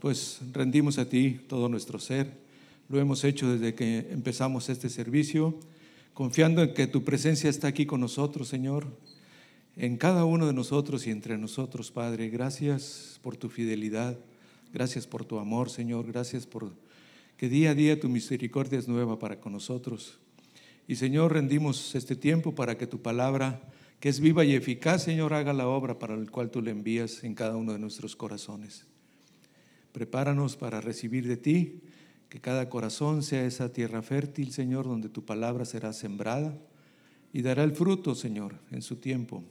Pues rendimos a ti todo nuestro ser. Lo hemos hecho desde que empezamos este servicio, confiando en que tu presencia está aquí con nosotros, Señor, en cada uno de nosotros y entre nosotros, Padre. Gracias por tu fidelidad, gracias por tu amor, Señor, gracias por que día a día tu misericordia es nueva para con nosotros. Y Señor, rendimos este tiempo para que tu palabra, que es viva y eficaz, Señor, haga la obra para la cual tú le envías en cada uno de nuestros corazones. Prepáranos para recibir de ti, que cada corazón sea esa tierra fértil, Señor, donde tu palabra será sembrada y dará el fruto, Señor, en su tiempo.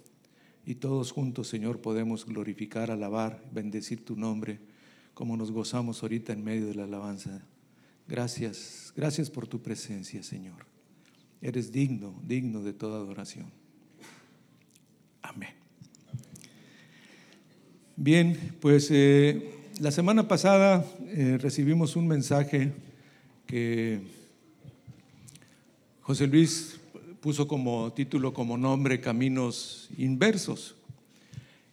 Y todos juntos, Señor, podemos glorificar, alabar, bendecir tu nombre, como nos gozamos ahorita en medio de la alabanza. Gracias, gracias por tu presencia, Señor. Eres digno, digno de toda adoración. Amén. Bien, pues eh, la semana pasada eh, recibimos un mensaje que José Luis puso como título, como nombre, Caminos Inversos.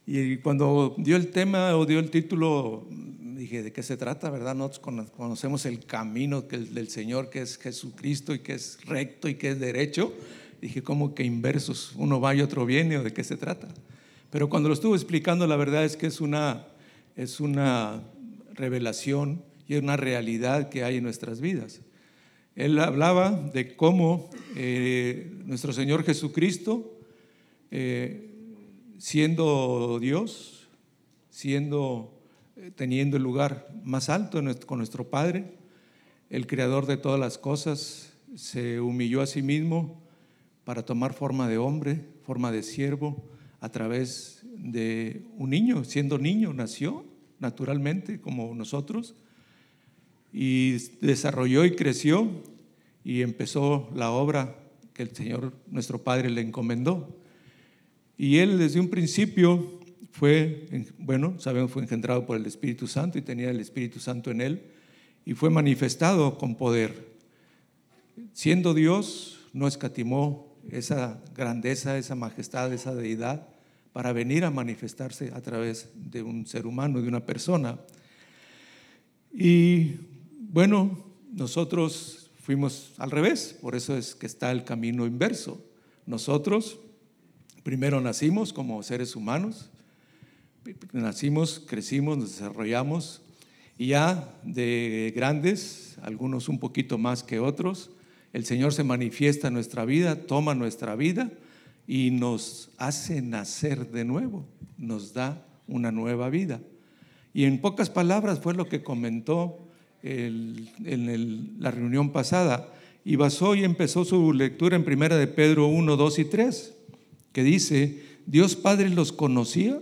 Y cuando dio el tema o dio el título, dije, ¿de qué se trata? ¿Verdad? Nosotros conocemos el camino del Señor, que es Jesucristo y que es recto y que es derecho. Dije, ¿cómo que inversos? Uno va y otro viene, ¿o de qué se trata? Pero cuando lo estuvo explicando, la verdad es que es una es una revelación y una realidad que hay en nuestras vidas. Él hablaba de cómo eh, nuestro Señor Jesucristo, eh, siendo Dios, siendo, eh, teniendo el lugar más alto con nuestro Padre, el creador de todas las cosas, se humilló a sí mismo para tomar forma de hombre, forma de siervo, a través de un niño, siendo niño, nació naturalmente como nosotros y desarrolló y creció y empezó la obra que el Señor nuestro Padre le encomendó. Y él desde un principio fue, bueno, sabemos, fue engendrado por el Espíritu Santo y tenía el Espíritu Santo en él y fue manifestado con poder. Siendo Dios, no escatimó esa grandeza, esa majestad, esa deidad para venir a manifestarse a través de un ser humano, de una persona. Y bueno, nosotros fuimos al revés, por eso es que está el camino inverso. Nosotros primero nacimos como seres humanos, nacimos, crecimos, nos desarrollamos y ya de grandes, algunos un poquito más que otros, el Señor se manifiesta en nuestra vida, toma nuestra vida y nos hace nacer de nuevo, nos da una nueva vida. Y en pocas palabras fue lo que comentó en la reunión pasada. Y basó y empezó su lectura en primera de Pedro 1, 2 y 3, que dice, Dios Padre los conocía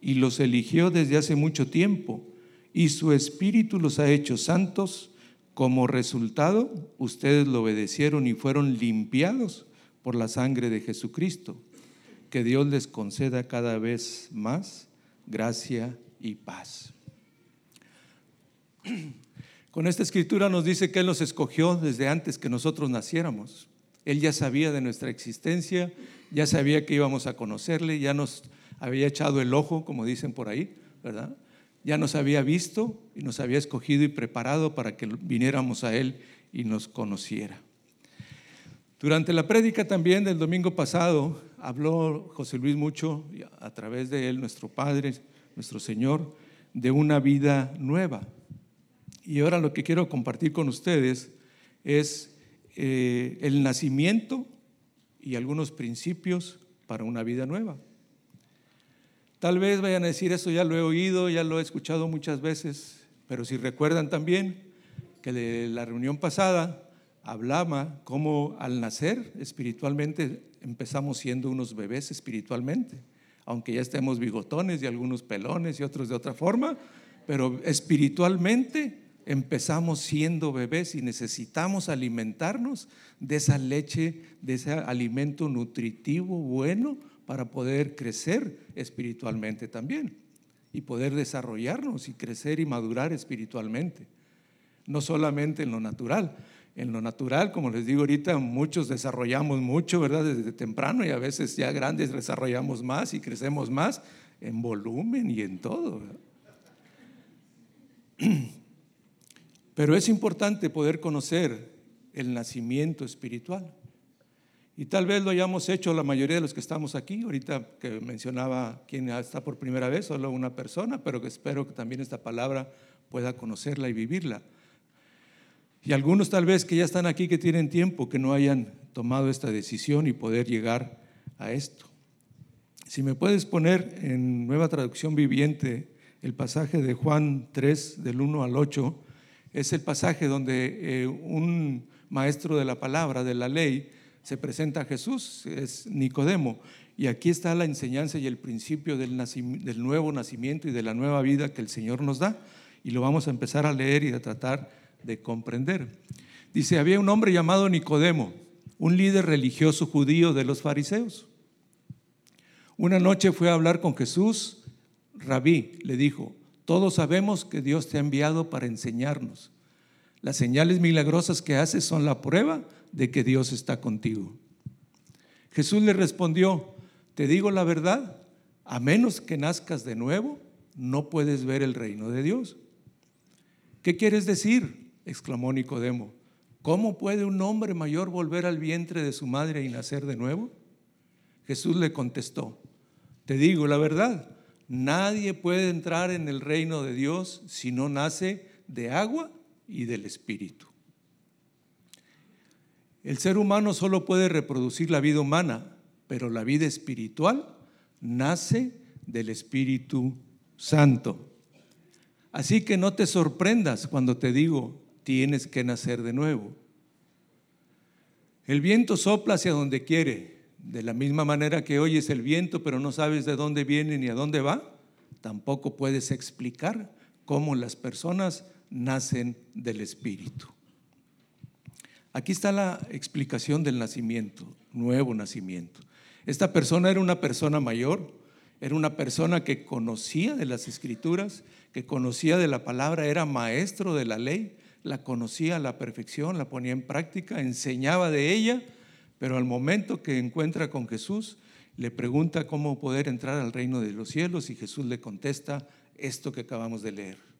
y los eligió desde hace mucho tiempo, y su Espíritu los ha hecho santos. Como resultado, ustedes lo obedecieron y fueron limpiados por la sangre de Jesucristo. Que Dios les conceda cada vez más gracia y paz. Con esta escritura nos dice que Él nos escogió desde antes que nosotros naciéramos. Él ya sabía de nuestra existencia, ya sabía que íbamos a conocerle, ya nos había echado el ojo, como dicen por ahí, ¿verdad? Ya nos había visto y nos había escogido y preparado para que viniéramos a Él y nos conociera. Durante la prédica también del domingo pasado habló José Luis mucho, a través de él, nuestro Padre, nuestro Señor, de una vida nueva. Y ahora lo que quiero compartir con ustedes es eh, el nacimiento y algunos principios para una vida nueva. Tal vez vayan a decir, eso ya lo he oído, ya lo he escuchado muchas veces, pero si recuerdan también que de la reunión pasada hablaba cómo al nacer espiritualmente empezamos siendo unos bebés espiritualmente, aunque ya estemos bigotones y algunos pelones y otros de otra forma, pero espiritualmente empezamos siendo bebés y necesitamos alimentarnos de esa leche, de ese alimento nutritivo bueno para poder crecer espiritualmente también y poder desarrollarnos y crecer y madurar espiritualmente, no solamente en lo natural, en lo natural, como les digo ahorita, muchos desarrollamos mucho, ¿verdad? Desde temprano y a veces ya grandes desarrollamos más y crecemos más en volumen y en todo. Pero es importante poder conocer el nacimiento espiritual. Y tal vez lo hayamos hecho la mayoría de los que estamos aquí. Ahorita que mencionaba quien está por primera vez, solo una persona, pero que espero que también esta palabra pueda conocerla y vivirla. Y algunos tal vez que ya están aquí, que tienen tiempo, que no hayan tomado esta decisión y poder llegar a esto. Si me puedes poner en nueva traducción viviente el pasaje de Juan 3, del 1 al 8, es el pasaje donde eh, un maestro de la palabra, de la ley, se presenta Jesús, es Nicodemo. Y aquí está la enseñanza y el principio del, del, nuevo nacimiento y de la nueva vida que el Señor nos da. Y lo vamos a empezar a leer y a tratar de comprender. Dice, había un hombre llamado Nicodemo, un líder religioso judío de los fariseos. Una noche fue a hablar con Jesús. Rabí le dijo, todos sabemos que Dios te ha enviado para enseñarnos. Las señales milagrosas que haces son la prueba de que Dios está contigo. Jesús le respondió, te digo la verdad, a menos que nazcas de nuevo, no puedes ver el reino de Dios. ¿Qué quieres decir? exclamó Nicodemo. ¿Cómo puede un hombre mayor volver al vientre de su madre y nacer de nuevo? Jesús le contestó, te digo la verdad, nadie puede entrar en el reino de Dios si no nace de agua y del Espíritu. El ser humano solo puede reproducir la vida humana, pero la vida espiritual nace del Espíritu Santo. Así que no te sorprendas cuando te digo, tienes que nacer de nuevo. El viento sopla hacia donde quiere. De la misma manera que oyes el viento, pero no sabes de dónde viene ni a dónde va, tampoco puedes explicar cómo las personas nacen del Espíritu. Aquí está la explicación del nacimiento, nuevo nacimiento. Esta persona era una persona mayor, era una persona que conocía de las escrituras, que conocía de la palabra, era maestro de la ley, la conocía a la perfección, la ponía en práctica, enseñaba de ella, pero al momento que encuentra con Jesús, le pregunta cómo poder entrar al reino de los cielos y Jesús le contesta esto que acabamos de leer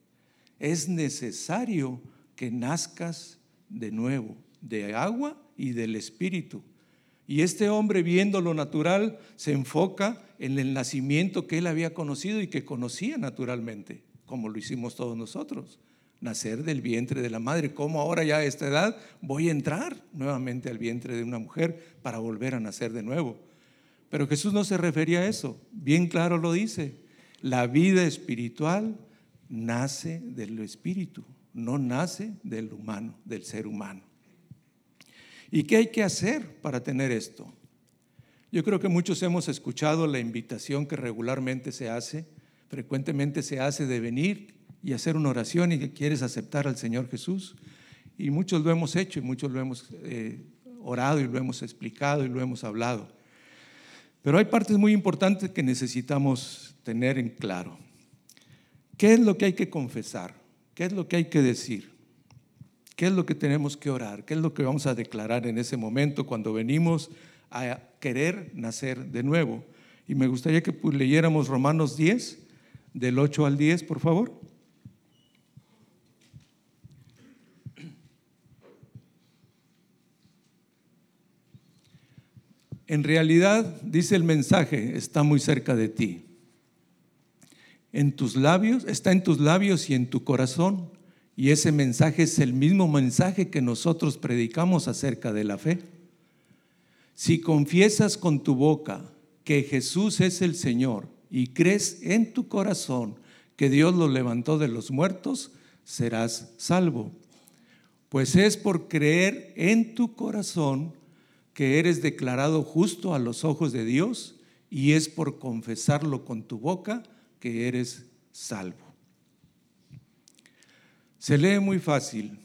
es necesario que nazcas de nuevo, de agua y del espíritu. Y este hombre, viendo lo natural, se enfoca en el nacimiento que él había conocido y que conocía naturalmente, como lo hicimos todos nosotros. Nacer del vientre de la madre. ¿Cómo ahora ya a esta edad voy a entrar nuevamente al vientre de una mujer para volver a nacer de nuevo? Pero Jesús no se refería a eso. Bien claro lo dice. La vida espiritual nace del espíritu, no nace del humano, del ser humano. ¿Y qué hay que hacer para tener esto? Yo creo que muchos hemos escuchado la invitación que regularmente se hace, frecuentemente se hace de venir y hacer una oración y que quieres aceptar al Señor Jesús. Y muchos lo hemos hecho y muchos lo hemos eh, orado y lo hemos explicado y lo hemos hablado. Pero hay partes muy importantes que necesitamos tener en claro. ¿Qué es lo que hay que confesar? ¿Qué es lo que hay que decir? ¿Qué es lo que tenemos que orar? ¿Qué es lo que vamos a declarar en ese momento cuando venimos a querer nacer de nuevo? Y me gustaría que pues, leyéramos Romanos 10, del 8 al 10, por favor. En realidad, dice el mensaje, está muy cerca de ti en tus labios, está en tus labios y en tu corazón. Y ese mensaje es el mismo mensaje que nosotros predicamos acerca de la fe. Si confiesas con tu boca que Jesús es el Señor y crees en tu corazón que Dios lo levantó de los muertos, serás salvo. Pues es por creer en tu corazón que eres declarado justo a los ojos de Dios y es por confesarlo con tu boca que eres salvo. Se lee muy fácil,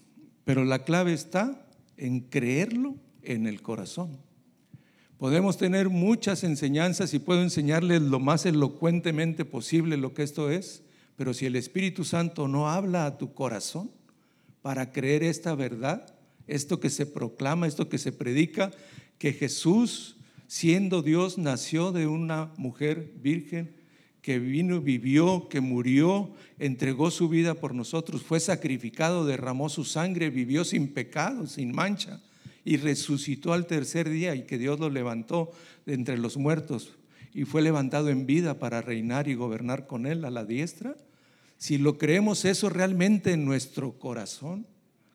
pero la clave está en creerlo en el corazón. Podemos tener muchas enseñanzas y puedo enseñarles lo más elocuentemente posible lo que esto es, pero si el Espíritu Santo no habla a tu corazón para creer esta verdad, esto que se proclama, esto que se predica, que Jesús, siendo Dios, nació de una mujer virgen, que vino, vivió, que murió, entregó su vida por nosotros, fue sacrificado, derramó su sangre, vivió sin pecado, sin mancha, y resucitó al tercer día y que Dios lo levantó de entre los muertos y fue levantado en vida para reinar y gobernar con él a la diestra. Si lo creemos eso realmente en nuestro corazón,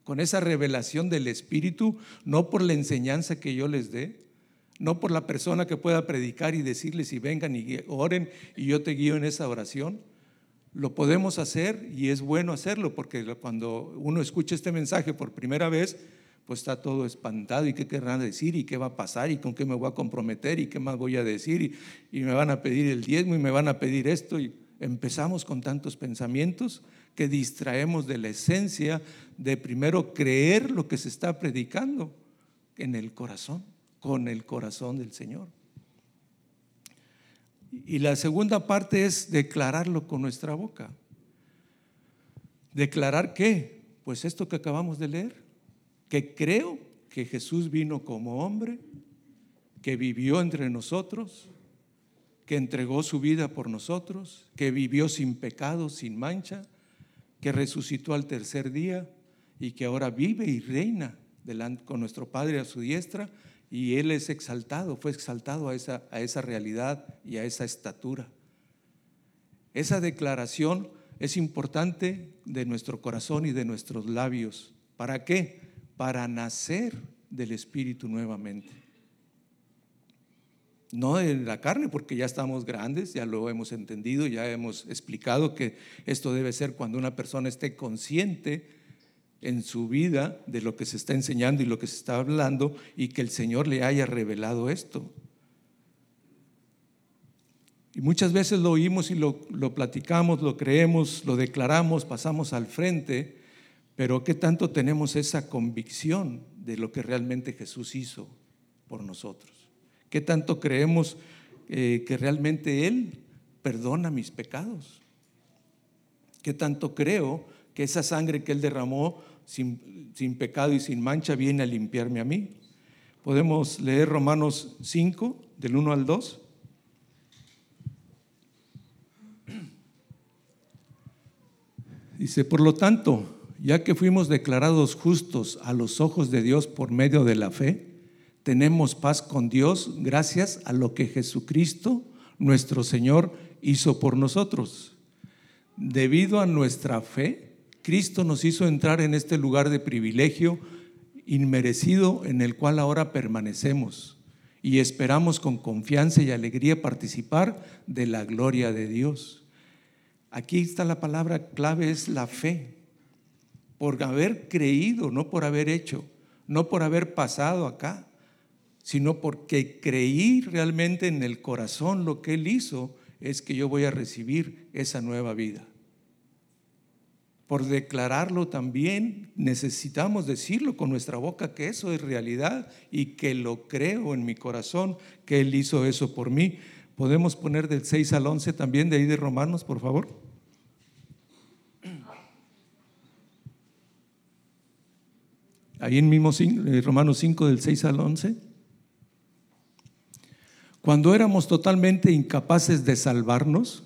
con esa revelación del Espíritu, no por la enseñanza que yo les dé, no por la persona que pueda predicar y decirles y vengan y oren y yo te guío en esa oración. Lo podemos hacer y es bueno hacerlo porque cuando uno escucha este mensaje por primera vez, pues está todo espantado y qué querrán decir y qué va a pasar y con qué me voy a comprometer y qué más voy a decir y, y me van a pedir el diezmo y me van a pedir esto y empezamos con tantos pensamientos que distraemos de la esencia de primero creer lo que se está predicando en el corazón con el corazón del Señor. Y la segunda parte es declararlo con nuestra boca. ¿Declarar qué? Pues esto que acabamos de leer, que creo que Jesús vino como hombre, que vivió entre nosotros, que entregó su vida por nosotros, que vivió sin pecado, sin mancha, que resucitó al tercer día y que ahora vive y reina con nuestro Padre a su diestra y Él es exaltado, fue exaltado a esa, a esa realidad y a esa estatura. Esa declaración es importante de nuestro corazón y de nuestros labios. ¿Para qué? Para nacer del Espíritu nuevamente. No en la carne, porque ya estamos grandes, ya lo hemos entendido, ya hemos explicado que esto debe ser cuando una persona esté consciente en su vida de lo que se está enseñando y lo que se está hablando y que el Señor le haya revelado esto. Y muchas veces lo oímos y lo, lo, platicamos, lo creemos, lo declaramos, pasamos al frente, pero ¿qué tanto tenemos esa convicción de lo que realmente Jesús hizo por nosotros? ¿Qué tanto creemos eh, que realmente Él perdona mis pecados? ¿Qué tanto creo que esa sangre que Él derramó sin, pecado y sin mancha viene a limpiarme a mí. Podemos leer Romanos 5, del 1 al 2. Dice, por lo tanto, ya que fuimos declarados justos a los ojos de Dios por medio de la fe, tenemos paz con Dios gracias a lo que Jesucristo, nuestro Señor, hizo por nosotros. Debido a nuestra fe, Cristo nos hizo entrar en este lugar de privilegio inmerecido en el cual ahora permanecemos y esperamos con confianza y alegría participar de la gloria de Dios. Aquí está la palabra clave, es la fe. Por haber creído, no por haber hecho, no por haber pasado acá, sino porque creí realmente en el corazón lo que Él hizo, es que yo voy a recibir esa nueva vida por declararlo también, necesitamos decirlo con nuestra boca que eso es realidad y que lo creo en mi corazón, que Él hizo eso por mí. ¿Podemos poner del 6 al 11 también de ahí de Romanos, por favor? Ahí en mismo eh, Romanos 5 del 6 al 11. Cuando éramos totalmente incapaces de salvarnos,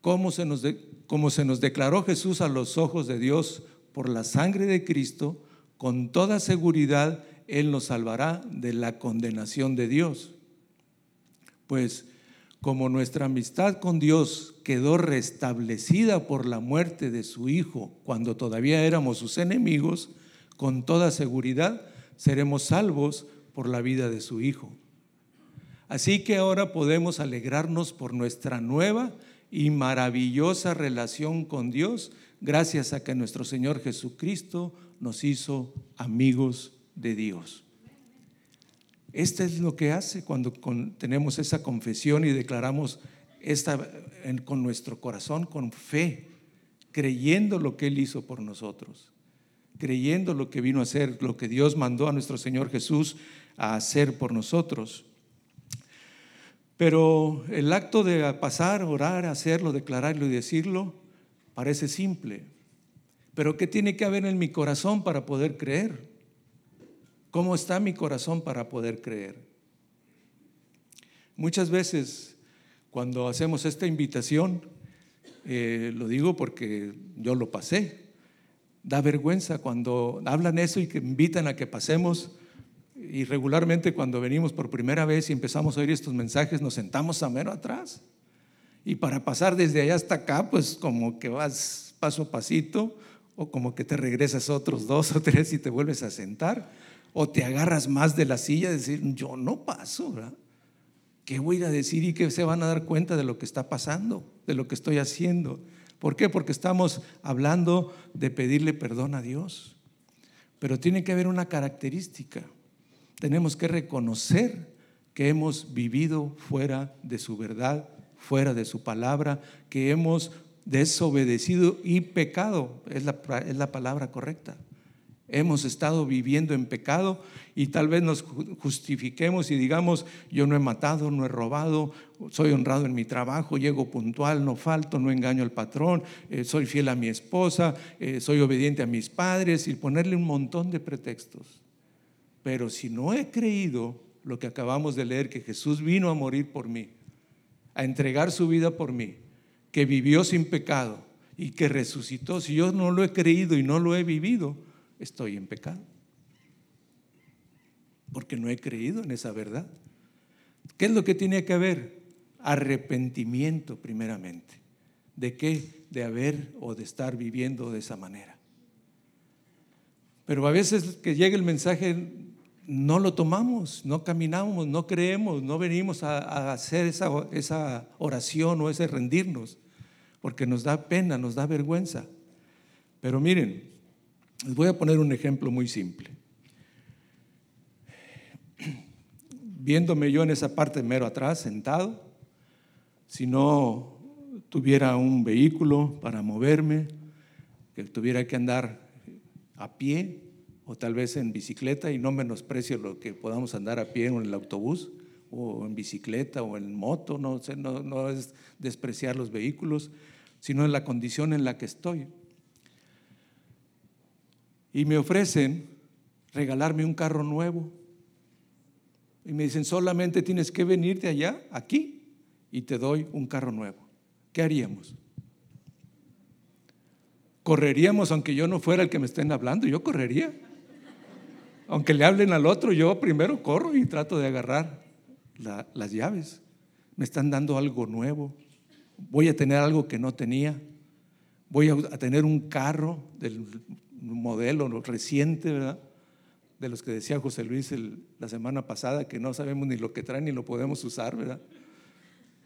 como se, nos se nos declaró Jesús a los ojos de Dios por la sangre de Cristo, con toda seguridad Él nos salvará de la condenación de Dios. Pues como nuestra amistad con Dios quedó restablecida por la muerte de su Hijo cuando todavía éramos sus enemigos, con toda seguridad seremos salvos por la vida de su Hijo. Así que ahora podemos alegrarnos por nuestra nueva y maravillosa relación con Dios gracias a que nuestro Señor Jesucristo nos hizo amigos de Dios. Este es lo que hace cuando tenemos esa confesión y declaramos esta, con nuestro corazón, con fe, creyendo lo que Él hizo por nosotros, creyendo lo que vino a hacer, lo que Dios mandó a nuestro Señor Jesús a hacer por nosotros. Pero el acto de pasar, orar, hacerlo, declararlo y decirlo parece simple. Pero ¿qué tiene que haber en mi corazón para poder creer? ¿Cómo está mi corazón para poder creer? Muchas veces cuando hacemos esta invitación, eh, lo digo porque yo lo pasé, da vergüenza cuando hablan eso y que invitan a que pasemos. Y regularmente cuando venimos por primera vez y empezamos a oír estos mensajes, nos sentamos a mero atrás. Y para pasar desde allá hasta acá, pues como que vas paso a pasito, o como que te regresas otros dos o tres y te vuelves a sentar, o te agarras más de la silla y decir, yo no paso, ¿verdad? ¿Qué voy a decir y que se van a dar cuenta de lo que está pasando, de lo que estoy haciendo? ¿Por qué? Porque estamos hablando de pedirle perdón a Dios. Pero tiene que haber una característica. Tenemos que reconocer que hemos vivido fuera de su verdad, fuera de su palabra, que hemos desobedecido y pecado, es la, es la palabra correcta. Hemos estado viviendo en pecado y tal vez nos justifiquemos y digamos, yo no he matado, no he robado, soy honrado en mi trabajo, llego puntual, no falto, no engaño al patrón, eh, soy fiel a mi esposa, eh, soy obediente a mis padres y ponerle un montón de pretextos. Pero si no he creído lo que acabamos de leer, que Jesús vino a morir por mí, a entregar su vida por mí, que vivió sin pecado y que resucitó, si yo no lo he creído y no lo he vivido, estoy en pecado. Porque no he creído en esa verdad. ¿Qué es lo que tiene que haber? Arrepentimiento primeramente. ¿De qué? De haber o de estar viviendo de esa manera. Pero a veces que llega el mensaje no lo tomamos, no caminamos, no creemos, no venimos a, hacer esa, esa oración o ese rendirnos, porque nos da pena, nos da vergüenza. Pero miren, les voy a poner un ejemplo muy simple. Viéndome yo en esa parte mero atrás, sentado, si no tuviera un vehículo para moverme, que tuviera que andar a pie o tal vez en bicicleta, y no menosprecio lo que podamos andar a pie o en el autobús, o en bicicleta o en moto, no, no, no es despreciar los vehículos, sino en la condición en la que estoy y me ofrecen regalarme un carro nuevo. Y me dicen, solamente tienes que venir de allá, aquí, y te doy un carro nuevo. ¿Qué haríamos? ¿Correríamos aunque yo no fuera el que me estén hablando? Yo correría. Aunque le hablen al otro, yo primero corro y trato de agarrar las llaves. Me están dando algo nuevo. Voy a tener algo que no tenía. Voy a tener un carro del modelo reciente, ¿verdad? De los que decía José Luis la semana pasada, que no sabemos ni lo que traen ni lo podemos usar, ¿verdad?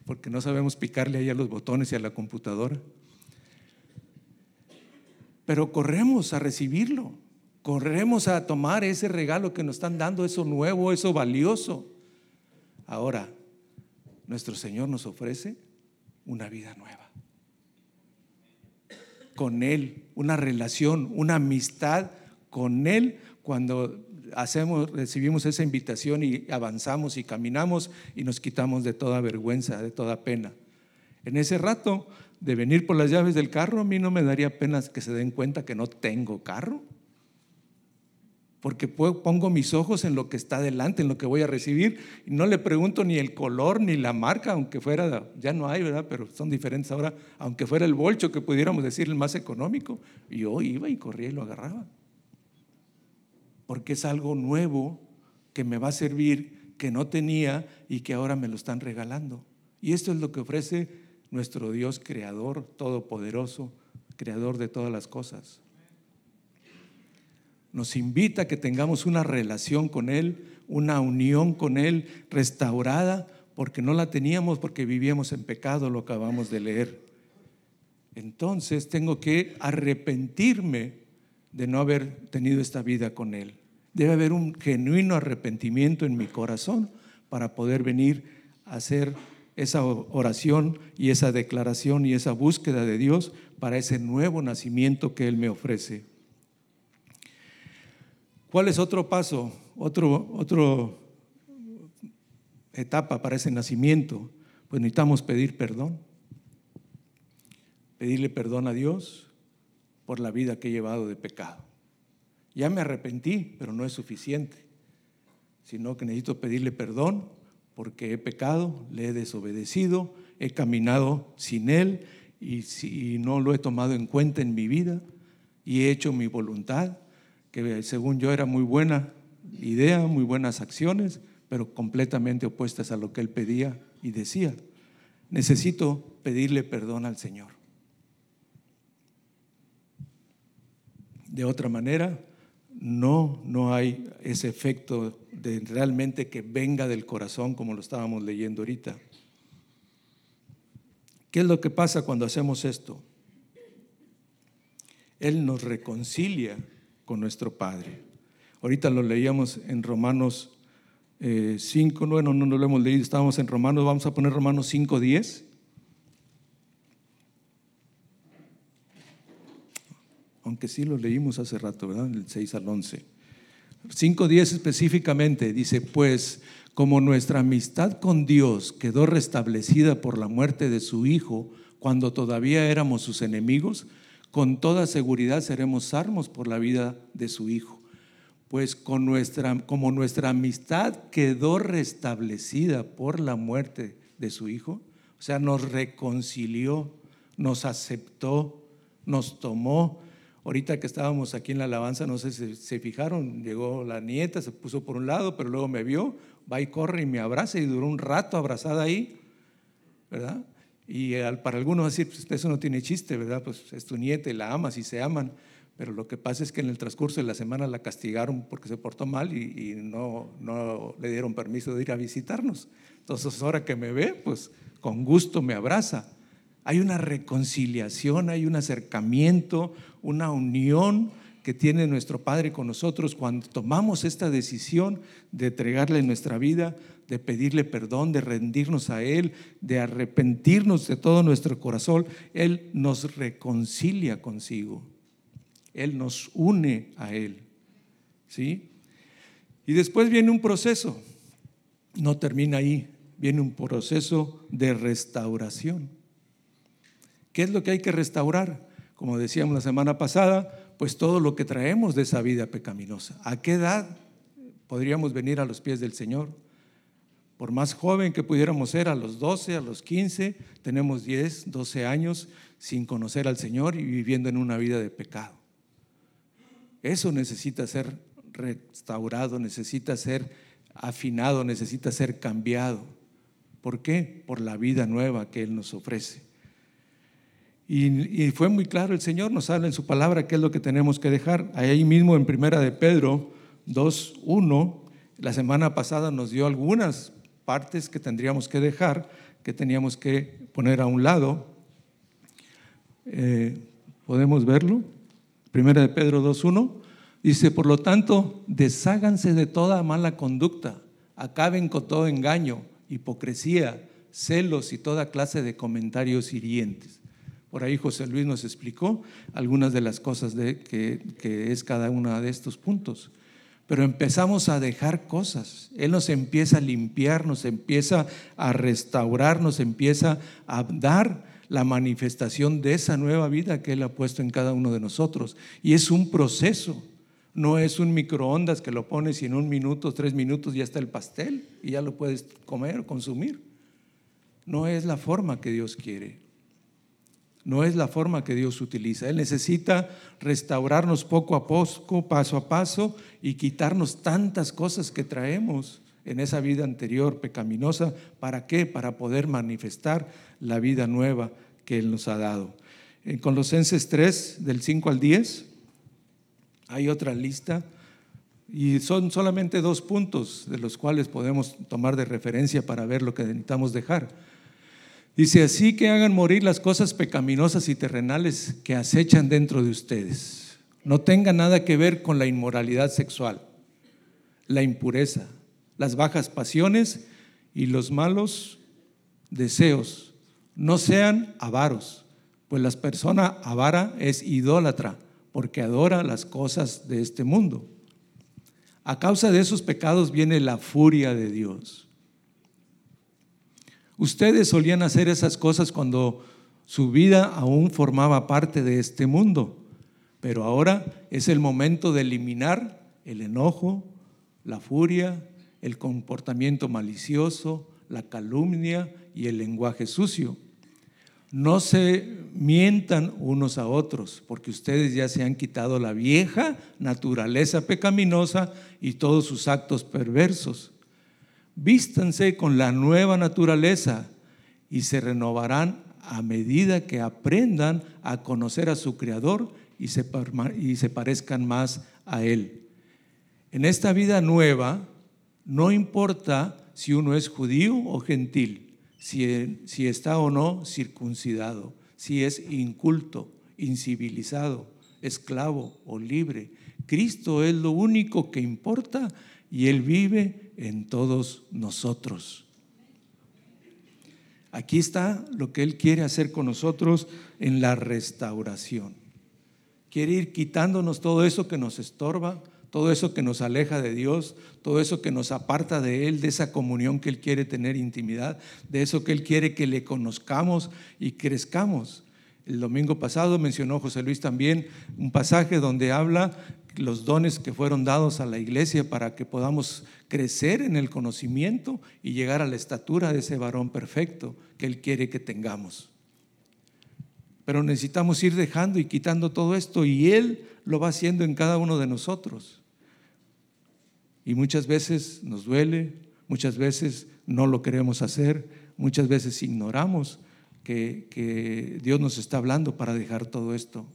Porque no sabemos picarle ahí a los botones y a la computadora. Pero corremos a recibirlo, corremos a tomar ese regalo que nos están dando, eso nuevo, eso valioso. Ahora, nuestro Señor nos ofrece una vida nueva con Él, una relación, una amistad con Él cuando hacemos, recibimos esa invitación y avanzamos y caminamos y nos quitamos de toda vergüenza, de toda pena. En ese rato de venir por las llaves del carro, a mí no me daría pena que se den cuenta que no tengo carro porque pongo mis ojos en lo que está delante, en lo que voy a recibir, y no le pregunto ni el color ni la marca, aunque fuera, ya no hay, ¿verdad? Pero son diferentes ahora, aunque fuera el bolcho que pudiéramos decir el más económico, yo iba y corría y lo agarraba. Porque es algo nuevo que me va a servir, que no tenía y que ahora me lo están regalando. Y esto es lo que ofrece nuestro Dios creador, todopoderoso, creador de todas las cosas nos invita a que tengamos una relación con Él, una unión con Él restaurada, porque no la teníamos porque vivíamos en pecado, lo acabamos de leer. Entonces tengo que arrepentirme de no haber tenido esta vida con Él. Debe haber un genuino arrepentimiento en mi corazón para poder venir a ser esa oración y esa declaración y esa búsqueda de Dios para ese nuevo nacimiento que Él me ofrece. ¿Cuál es otro paso, otro, otro etapa para ese nacimiento? Pues necesitamos pedir perdón. Pedirle perdón a Dios por la vida que he llevado de pecado. Ya me arrepentí, pero no es suficiente, sino que necesito pedirle perdón porque he pecado, le he desobedecido, he caminado sin Él y, si, no lo he tomado en cuenta en mi vida y he hecho mi voluntad, que según yo era muy buena idea, muy buenas acciones, pero completamente opuestas a lo que Él pedía y decía. Necesito pedirle perdón al Señor. De otra manera, no, no hay ese efecto de realmente que venga del corazón como lo estábamos leyendo ahorita. ¿Qué es lo que pasa cuando hacemos esto? Él nos reconcilia nuestro Padre. Ahorita lo leíamos en Romanos 5, eh, bueno, no, no lo hemos leído, estábamos en Romanos, vamos a poner Romanos 5, 10. aunque sí lo leímos hace rato, ¿verdad? El 6 al 11. 5.10 específicamente dice, pues como nuestra amistad con Dios quedó restablecida por la muerte de su Hijo cuando todavía éramos sus enemigos, con toda seguridad seremos salvos por la vida de su Hijo. Pues con nuestra, como nuestra amistad quedó restablecida por la muerte de su Hijo, o sea, nos reconcilió, nos aceptó, nos tomó, Ahorita que estábamos aquí en la alabanza, no sé si se fijaron, llegó la nieta, se puso por un lado, pero luego me vio, va y corre y me abraza y duró un rato abrazada ahí, ¿verdad? Y para algunos decir, pues eso no tiene chiste, ¿verdad? Pues es tu nieta y la amas y se aman. Pero lo que pasa es que en el transcurso de la semana la castigaron porque se portó mal y, y no, no le dieron permiso de ir a visitarnos. Entonces ahora que me ve, pues con gusto me abraza. Hay una reconciliación, hay un acercamiento, una unión que tiene nuestro Padre con nosotros cuando tomamos esta decisión de entregarle nuestra vida, de pedirle perdón, de rendirnos a Él, de arrepentirnos de todo nuestro corazón. Él nos reconcilia consigo. Él nos une a Él. ¿Sí? Y después viene un proceso. No termina ahí. Viene un proceso de restauración. ¿Qué es lo que hay que restaurar? Como decíamos la semana pasada, pues todo lo que traemos de esa vida pecaminosa. ¿A qué edad podríamos venir a los pies del Señor? Por más joven que pudiéramos ser, a los 12, a los 15, tenemos 10, 12 años sin conocer al Señor y viviendo en una vida de pecado. Eso necesita ser restaurado, necesita ser afinado, necesita ser cambiado. ¿Por qué? Por la vida nueva que Él nos ofrece. Y, fue muy claro, el Señor nos habla en su palabra qué es lo que tenemos que dejar. Ahí mismo en Primera de Pedro 2.1, la semana pasada nos dio algunas partes que tendríamos que dejar, que teníamos que poner a un lado. Eh, ¿Podemos verlo? Primera de Pedro 2.1. Dice, por lo tanto, desháganse de toda mala conducta, acaben con todo engaño, hipocresía, celos y toda clase de comentarios hirientes. Por ahí José Luis nos explicó algunas de las cosas de, que, que es cada uno de estos puntos. Pero empezamos a dejar cosas. Él nos empieza a limpiar, nos empieza a restaurar, nos empieza a dar la manifestación de esa nueva vida que Él ha puesto en cada uno de nosotros. Y es un proceso. No es un microondas que lo pones y en un minuto, tres minutos ya está el pastel y ya lo puedes comer o consumir. No es la forma que Dios quiere. No es la forma que Dios utiliza. Él necesita restaurarnos poco a poco, paso a paso, y quitarnos tantas cosas que traemos en esa vida anterior pecaminosa. ¿Para qué? Para poder manifestar la vida nueva que Él nos ha dado. En Colosenses 3, del 5 al 10, hay otra lista. Y son solamente dos puntos de los cuales podemos tomar de referencia para ver lo que necesitamos dejar. Dice, así que hagan morir las cosas pecaminosas y terrenales que acechan dentro de ustedes. No tenga nada que ver con la inmoralidad sexual, la impureza, las bajas pasiones y los malos deseos. No sean avaros, pues la persona avara es idólatra, porque adora las cosas de este mundo. A causa de esos pecados viene la furia de Dios. Ustedes solían hacer esas cosas cuando su vida aún formaba parte de este mundo, pero ahora es el momento de eliminar el enojo, la furia, el comportamiento malicioso, la calumnia y el lenguaje sucio. No se mientan unos a otros, porque ustedes ya se han quitado la vieja naturaleza pecaminosa y todos sus actos perversos. Vístanse con la nueva naturaleza y se renovarán a medida que aprendan a conocer a su Creador y se, parezcan más a Él. En esta vida nueva, no importa si uno es judío o gentil, si, está o no circuncidado, si es inculto, incivilizado, esclavo o libre. Cristo es lo único que importa y Él vive en todos nosotros. Aquí está lo que Él quiere hacer con nosotros en la restauración. Quiere ir quitándonos todo eso que nos estorba, todo eso que nos aleja de Dios, todo eso que nos aparta de Él, de esa comunión que Él quiere tener intimidad, de eso que Él quiere que le conozcamos y crezcamos. El domingo pasado mencionó José Luis también un pasaje donde habla los dones que fueron dados a la iglesia para que podamos crecer en el conocimiento y llegar a la estatura de ese varón perfecto que Él quiere que tengamos. Pero necesitamos ir dejando y quitando todo esto y Él lo va haciendo en cada uno de nosotros. Y muchas veces nos duele, muchas veces no lo queremos hacer, muchas veces ignoramos que, Dios nos está hablando para dejar todo esto.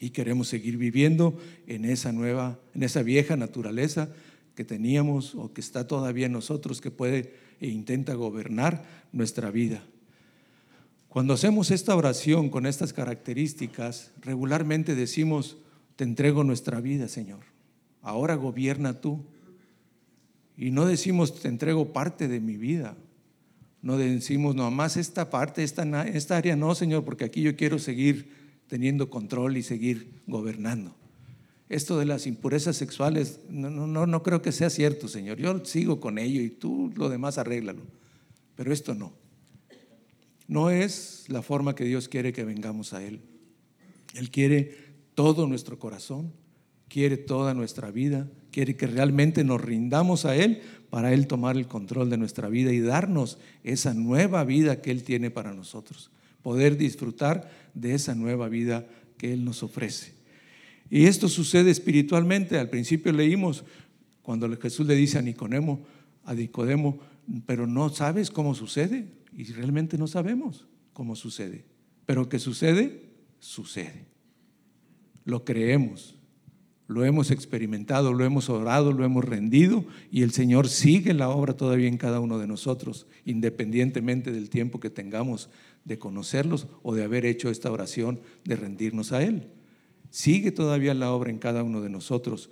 Y queremos seguir viviendo en esa nueva, en esa vieja naturaleza que teníamos o que está todavía en nosotros, que puede e intenta gobernar nuestra vida. Cuando hacemos esta oración con estas características, regularmente decimos, te entrego nuestra vida, Señor ahora gobierna tú. Y no decimos, te entrego parte de mi vida. No decimos, nomás esta parte, esta, esta área no, Señor, porque aquí yo quiero seguir teniendo control y seguir gobernando. Esto de las impurezas sexuales, no, no, no creo que sea cierto, Señor. Yo sigo con ello y tú lo demás arréglalo. Pero esto no. No es la forma que Dios quiere que vengamos a Él. Él quiere todo nuestro corazón, quiere toda nuestra vida, quiere que realmente nos rindamos a Él para Él tomar el control de nuestra vida y darnos esa nueva vida que Él tiene para nosotros, poder disfrutar de esa nueva vida que Él nos ofrece. Y esto sucede espiritualmente. Al principio leímos cuando Jesús le dice a Nicodemo, a Nicodemo, pero no sabes cómo sucede. Y realmente no sabemos cómo sucede. Pero que sucede, sucede. Lo creemos lo hemos experimentado, lo hemos orado, lo hemos rendido y el Señor sigue la obra todavía en cada uno de nosotros, independientemente del tiempo que tengamos de conocerlos o de haber hecho esta oración de rendirnos a Él. Sigue todavía la obra en cada uno de nosotros,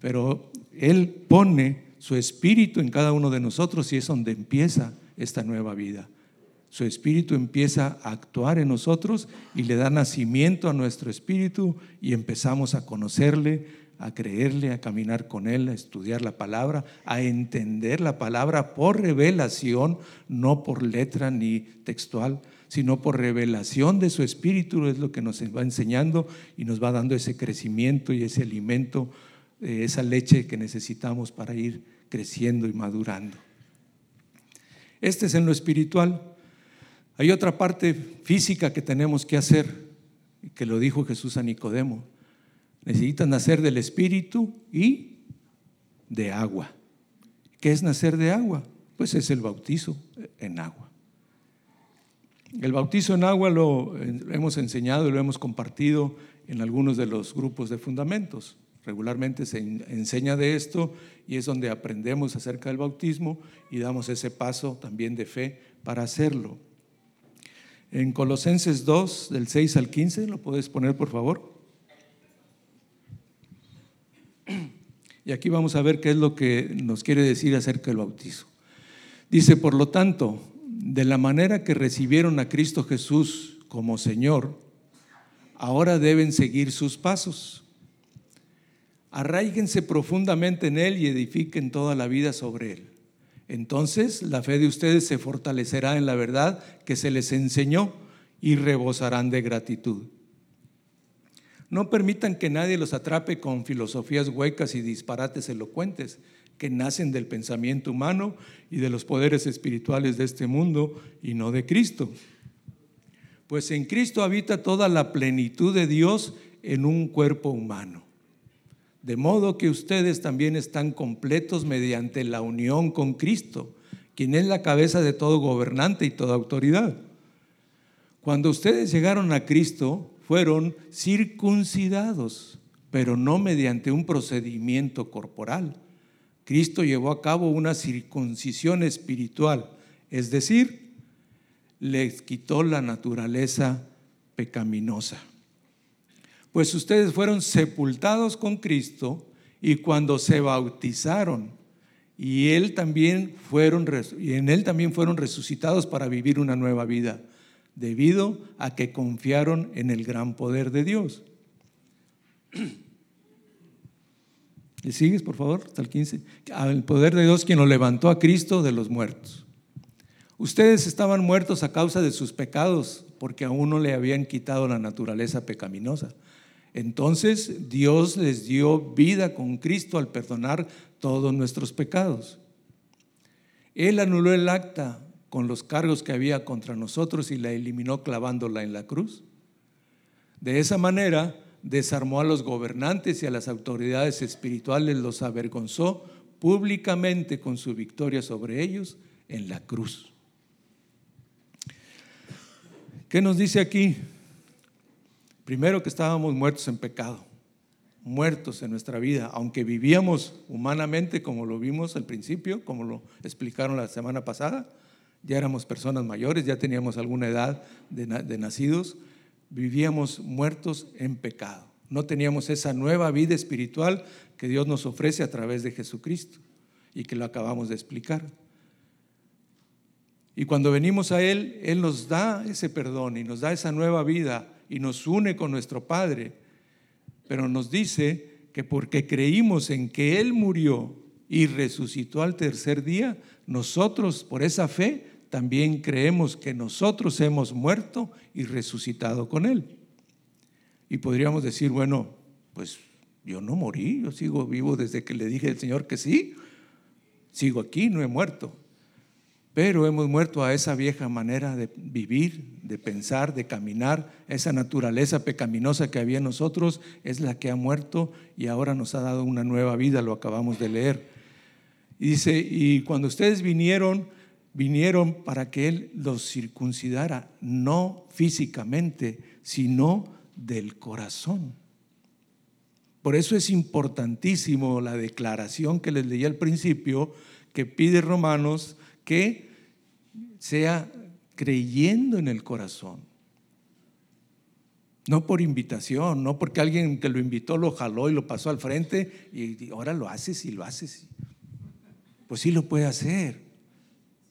pero Él pone su espíritu en cada uno de nosotros y es donde empieza esta nueva vida. Su espíritu empieza a actuar en nosotros y le da nacimiento a nuestro espíritu y empezamos a conocerle, a creerle, a caminar con Él, a estudiar la palabra, a entender la palabra por revelación, no por letra ni textual, sino por revelación de su espíritu, es lo que nos va enseñando y nos va dando ese crecimiento y ese alimento, eh, esa leche que necesitamos para ir creciendo y madurando. Este es en lo espiritual. Hay otra parte física que tenemos que hacer, que lo dijo Jesús a Nicodemo. Necesitan nacer del Espíritu y de agua. ¿Qué es nacer de agua? Pues es el bautizo en agua. El bautizo en agua lo hemos enseñado y lo hemos compartido en algunos de los grupos de fundamentos. Regularmente se enseña de esto y es donde aprendemos acerca del bautismo y damos ese paso también de fe para hacerlo. En Colosenses 2, del 6 al 15, ¿lo puedes poner por favor? Y aquí vamos a ver qué es lo que nos quiere decir acerca del bautizo. Dice, por lo tanto, de la manera que recibieron a Cristo Jesús como Señor, ahora deben seguir sus pasos. Arraíguense profundamente en Él y edifiquen toda la vida sobre Él. Entonces la fe de ustedes se fortalecerá en la verdad que se les enseñó y rebosarán de gratitud. No permitan que nadie los atrape con filosofías huecas y disparates elocuentes que nacen del pensamiento humano y de los poderes espirituales de este mundo y no de Cristo. Pues en Cristo habita toda la plenitud de Dios en un cuerpo humano. De modo que ustedes también están completos mediante la unión con Cristo, quien es la cabeza de todo gobernante y toda autoridad. Cuando ustedes llegaron a Cristo, fueron circuncidados, pero no mediante un procedimiento corporal. Cristo llevó a cabo una circuncisión espiritual, es decir, les quitó la naturaleza pecaminosa pues ustedes fueron sepultados con Cristo y cuando se bautizaron, y, él también fueron, y en Él también fueron resucitados para vivir una nueva vida, debido a que confiaron en el gran poder de Dios. ¿Le sigues, por favor? Hasta el 15. El poder de Dios quien lo levantó a Cristo de los muertos. Ustedes estaban muertos a causa de sus pecados, porque aún no le habían quitado la naturaleza pecaminosa. Entonces Dios les dio vida con Cristo al perdonar todos nuestros pecados. Él anuló el acta con los cargos que había contra nosotros y la eliminó clavándola en la cruz. De esa manera desarmó a los gobernantes y a las autoridades espirituales, los avergonzó públicamente con su victoria sobre ellos en la cruz. ¿Qué nos dice aquí? Primero que estábamos muertos en pecado, muertos en nuestra vida, aunque vivíamos humanamente como lo vimos al principio, como lo explicaron la semana pasada, ya éramos personas mayores, ya teníamos alguna edad de, nacidos, vivíamos muertos en pecado. No teníamos esa nueva vida espiritual que Dios nos ofrece a través de Jesucristo y que lo acabamos de explicar. Y cuando venimos a Él, Él nos da ese perdón y nos da esa nueva vida y nos une con nuestro Padre, pero nos dice que porque creímos en que Él murió y resucitó al tercer día, nosotros por esa fe también creemos que nosotros hemos muerto y resucitado con Él. Y podríamos decir, bueno, pues yo no morí, yo sigo vivo desde que le dije al Señor que sí, sigo aquí, no he muerto. Pero hemos muerto a esa vieja manera de vivir, de pensar, de caminar. Esa naturaleza pecaminosa que había en nosotros es la que ha muerto y ahora nos ha dado una nueva vida, lo acabamos de leer. Y dice, y cuando ustedes vinieron, vinieron para que Él los circuncidara, no físicamente, sino del corazón. Por eso es importantísimo la declaración que les leí al principio, que pide Romanos que sea creyendo en el corazón. No por invitación, no porque alguien que lo invitó lo jaló y lo pasó al frente y ahora lo haces y lo haces. Pues sí lo puede hacer.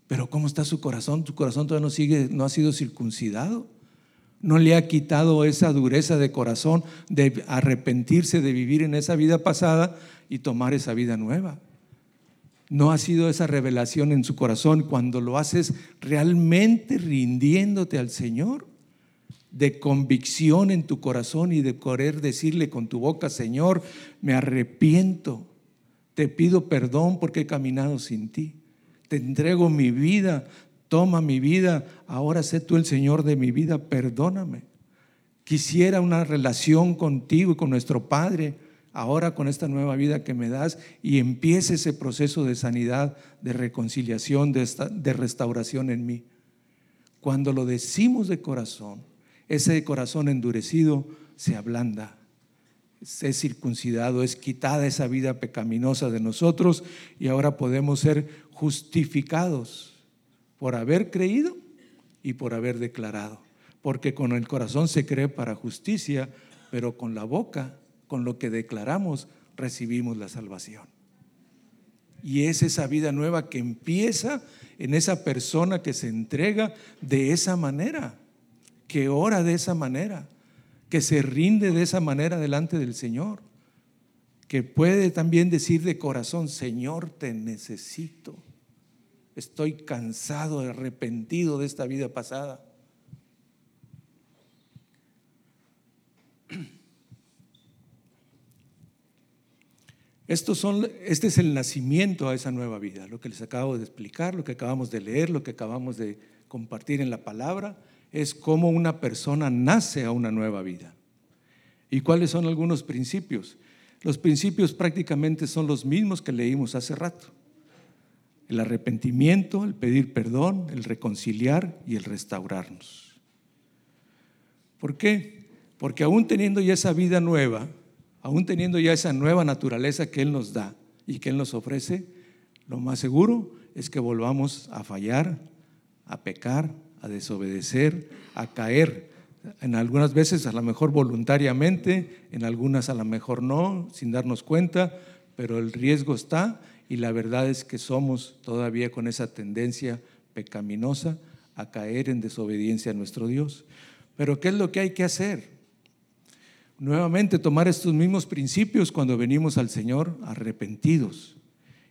Pero ¿cómo está su corazón? Tu corazón todavía no sigue, no ha sido circuncidado. No le ha quitado esa dureza de corazón de arrepentirse de vivir en esa vida pasada y tomar esa vida nueva no ha sido esa revelación en su corazón cuando lo haces realmente rindiéndote al Señor, de convicción en tu corazón y de querer decirle con tu boca, Señor, me arrepiento, te pido perdón porque he caminado sin ti, te entrego mi vida, toma mi vida, ahora sé tú el Señor de mi vida, perdóname. Quisiera una relación contigo y con nuestro Padre ahora con esta nueva vida que me das y empiece ese proceso de sanidad, de reconciliación, de, restauración en mí. Cuando lo decimos de corazón, ese corazón endurecido se ablanda, es circuncidado, es quitada esa vida pecaminosa de nosotros y ahora podemos ser justificados por haber creído y por haber declarado. Porque con el corazón se cree para justicia, pero con la boca con lo que declaramos, recibimos la salvación. Y es esa vida nueva que empieza en esa persona que se entrega de esa manera, que ora de esa manera, que se rinde de esa manera delante del Señor, que puede también decir de corazón, Señor, te necesito. Estoy cansado, arrepentido de esta vida pasada. Estos son, este es el nacimiento a esa nueva vida, lo que les acabo de explicar, lo que acabamos de leer, lo que acabamos de compartir en la palabra, es cómo una persona nace a una nueva vida. ¿Y cuáles son algunos principios? Los principios prácticamente son los mismos que leímos hace rato. El arrepentimiento, el pedir perdón, el reconciliar y el restaurarnos. ¿Por qué? Porque aún teniendo ya esa vida nueva, aún teniendo ya esa nueva naturaleza que Él nos da y que Él nos ofrece, lo más seguro es que volvamos a fallar, a pecar, a desobedecer, a caer. En algunas veces a lo mejor voluntariamente, en algunas a lo mejor no, sin darnos cuenta, pero el riesgo está y la verdad es que somos todavía con esa tendencia pecaminosa a caer en desobediencia a nuestro Dios. Pero ¿qué es lo que hay que hacer? Nuevamente tomar estos mismos principios cuando venimos al Señor arrepentidos.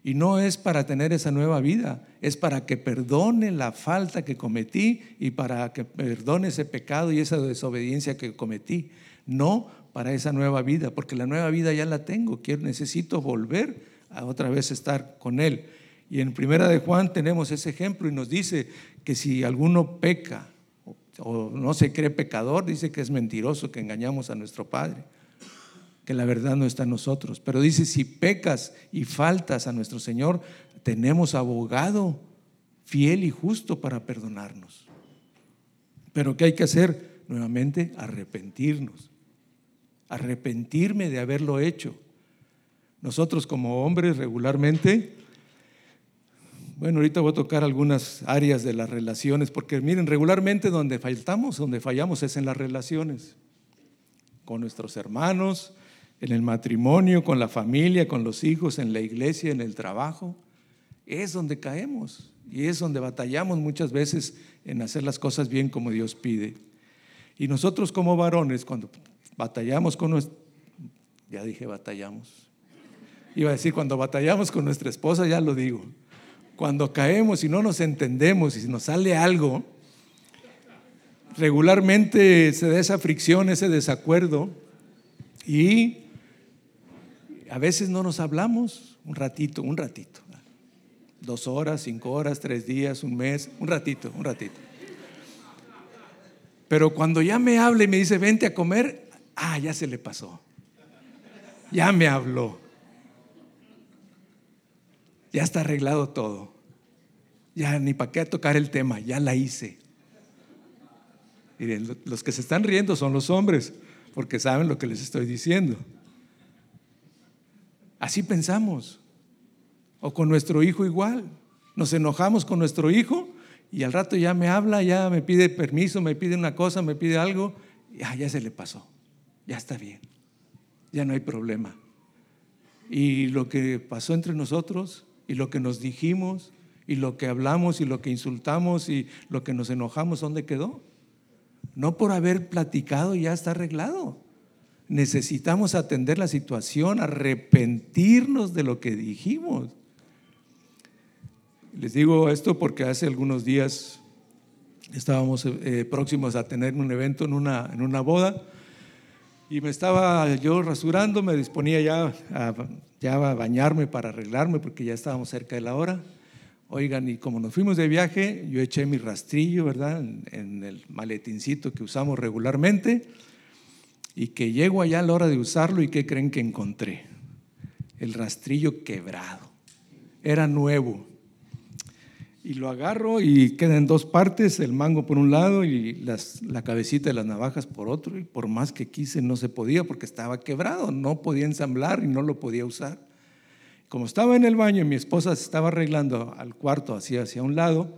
Y no es para tener esa nueva vida, es para que perdone la falta que cometí y para que perdone ese pecado y esa desobediencia que cometí. No para esa nueva vida, porque la nueva vida ya la tengo, quiero, necesito volver a otra vez estar con Él. Y en Primera de Juan tenemos ese ejemplo y nos dice que si alguno peca, o no se cree pecador, dice que es mentiroso, que engañamos a nuestro Padre, que la verdad no está en nosotros. Pero dice, si pecas y faltas a nuestro Señor, tenemos abogado fiel y justo para perdonarnos. Pero ¿qué hay que hacer? Nuevamente, arrepentirnos. Arrepentirme de haberlo hecho. Nosotros como hombres regularmente bueno, ahorita voy a tocar algunas áreas de las relaciones, porque miren, regularmente donde faltamos, donde fallamos es en las relaciones, con nuestros hermanos, en el matrimonio, con la familia, con los hijos, en la iglesia, en el trabajo. Es donde caemos y es donde batallamos muchas veces en hacer las cosas bien como Dios pide. Y nosotros como varones, cuando batallamos con nuestro, ya dije batallamos, iba a decir cuando batallamos con nuestra esposa, ya lo digo, cuando caemos y no nos entendemos y nos sale algo, regularmente se da esa fricción, ese desacuerdo y a veces no nos hablamos un ratito, un ratito, dos horas, cinco horas, tres días, un mes, un ratito, un ratito. Pero cuando ya me habla y me dice, vente a comer, ah, ya se le pasó. Ya me habló ya está arreglado todo. Ya ni para qué tocar el tema, ya la hice. Miren, los que se están riendo son los hombres, porque saben lo que les estoy diciendo. Así pensamos. O con nuestro hijo igual. Nos enojamos con nuestro hijo y al rato ya me habla, ya me pide permiso, me pide una cosa, me pide algo, ya, ya se le pasó. Ya está bien. Ya no hay problema. Y lo que pasó entre nosotros y lo que nos dijimos y lo que hablamos y lo que insultamos y lo que nos enojamos, ¿dónde quedó? No por haber platicado ya está arreglado. Necesitamos atender la situación, arrepentirnos de lo que dijimos. Les digo esto porque hace algunos días estábamos eh, próximos a tener un evento en una, en una boda y me estaba yo rasurando, me disponía ya a, ya a bañarme para arreglarme porque ya estábamos cerca de la hora. Oigan, y como nos fuimos de viaje, yo eché mi rastrillo, ¿verdad? En, el maletincito que usamos regularmente y que llego allá a la hora de usarlo y ¿qué creen que encontré? El rastrillo quebrado. Era nuevo y lo agarro y queda en dos partes, el mango por un lado y la cabecita de las navajas por otro, y por más que quise no se podía porque estaba quebrado, no podía ensamblar y no lo podía usar. Como estaba en el baño y mi esposa se estaba arreglando al cuarto hacia, hacia un lado,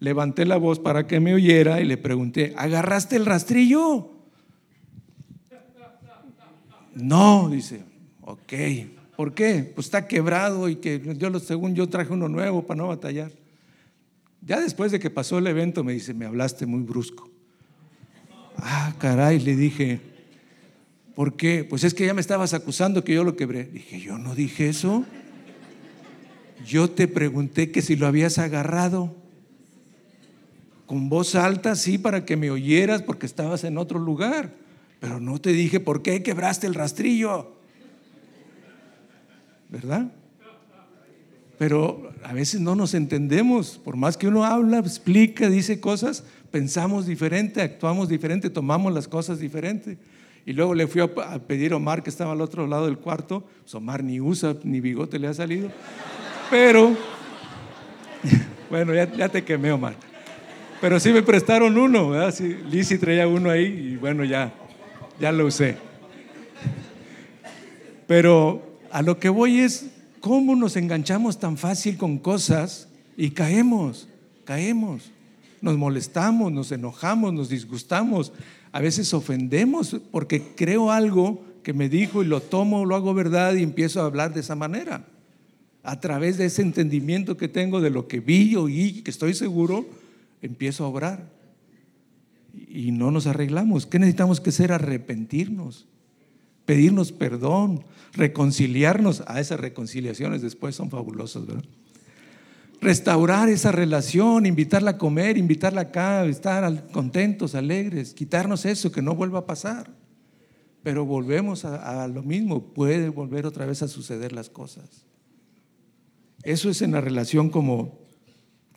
levanté la voz para que me oyera y le pregunté, ¿agarraste el rastrillo? No, dice, ok, ¿Por qué? Pues está quebrado y que yo, según yo traje uno nuevo para no batallar. Ya después de que pasó el evento me dice, me hablaste muy brusco. Ah, caray, le dije, ¿por qué? Pues es que ya me estabas acusando que yo lo quebré. Dije, yo no dije eso. Yo te pregunté que si lo habías agarrado con voz alta, sí, para que me oyeras porque estabas en otro lugar. Pero no te dije, ¿por qué quebraste el rastrillo? ¿Verdad? Pero a veces no nos entendemos. Por más que uno habla, explica, dice cosas, pensamos diferente, actuamos diferente, tomamos las cosas diferente. Y luego le fui a pedir a Omar, que estaba al otro lado del cuarto. Pues Omar ni usa, ni bigote le ha salido. Pero, bueno, ya, te quemé, Omar. Pero sí me prestaron uno, ¿verdad? Sí, Lizzie traía uno ahí y bueno, ya, ya lo usé. Pero a lo que voy es, ¿cómo nos enganchamos tan fácil con cosas y caemos? Caemos. Nos molestamos, nos enojamos, nos disgustamos. A veces ofendemos porque creo algo que me dijo y lo tomo, lo hago verdad y empiezo a hablar de esa manera. A través de ese entendimiento que tengo de lo que vi, oí, que estoy seguro, empiezo a obrar. Y no nos arreglamos. ¿Qué necesitamos que hacer? Arrepentirnos, pedirnos perdón, reconciliarnos. A esas reconciliaciones después son fabulosas, ¿verdad? Restaurar esa relación, invitarla a comer, invitarla acá, estar contentos, alegres, quitarnos eso, que no vuelva a pasar. Pero volvemos a, lo mismo, puede volver otra vez a suceder las cosas. Eso es en la relación como,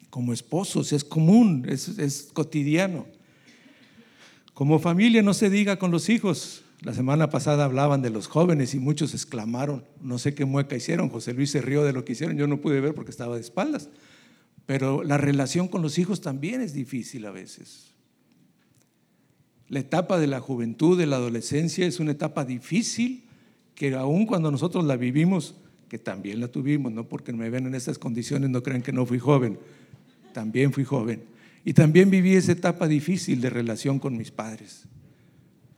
como esposos, es común, es cotidiano. Como familia no se diga con los hijos. La semana pasada hablaban de los jóvenes y muchos exclamaron, no sé qué mueca hicieron, José Luis se rió de lo que hicieron, yo no pude ver porque estaba de espaldas, pero la relación con los hijos también es difícil a veces. La etapa de la juventud, de la adolescencia es una etapa difícil que aun cuando nosotros la vivimos, que también la tuvimos, no porque me ven en estas condiciones, no crean que no fui joven, también fui joven. Y también viví esa etapa difícil de relación con mis padres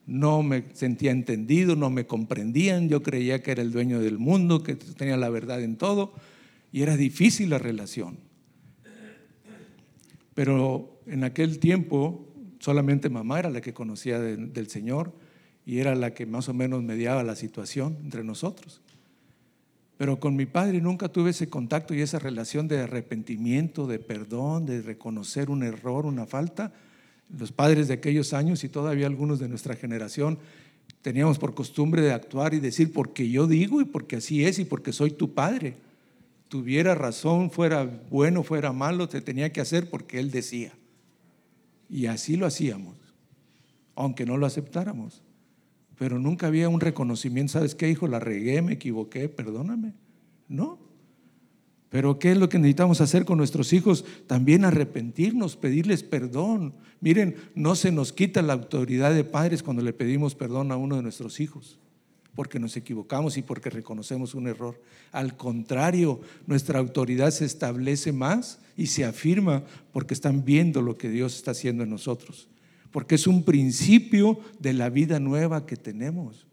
no me sentía entendido, no me comprendían, yo creía que era el dueño del mundo, que tenía la verdad en todo, y era difícil la relación. Pero en aquel tiempo solamente mamá era la que conocía del Señor y era la que más o menos mediaba la situación entre nosotros. Pero con mi padre nunca tuve ese contacto y esa relación de arrepentimiento, de perdón, de reconocer un error, una falta, los padres de aquellos años y todavía algunos de nuestra generación teníamos por costumbre de actuar y decir porque yo digo y porque así es y porque soy tu padre. Tuviera razón, fuera bueno, fuera malo, te tenía que hacer porque él decía. Y así lo hacíamos, aunque no lo aceptáramos. Pero nunca había un reconocimiento, ¿sabes qué, hijo? La regué, me equivoqué, perdóname. No, pero ¿qué es lo que necesitamos hacer con nuestros hijos? También arrepentirnos, pedirles perdón. Miren, no se nos quita la autoridad de padres cuando le pedimos perdón a uno de nuestros hijos, porque nos equivocamos y porque reconocemos un error. Al contrario, nuestra autoridad se establece más y se afirma porque están viendo lo que Dios está haciendo en nosotros, porque es un principio de la vida nueva que tenemos.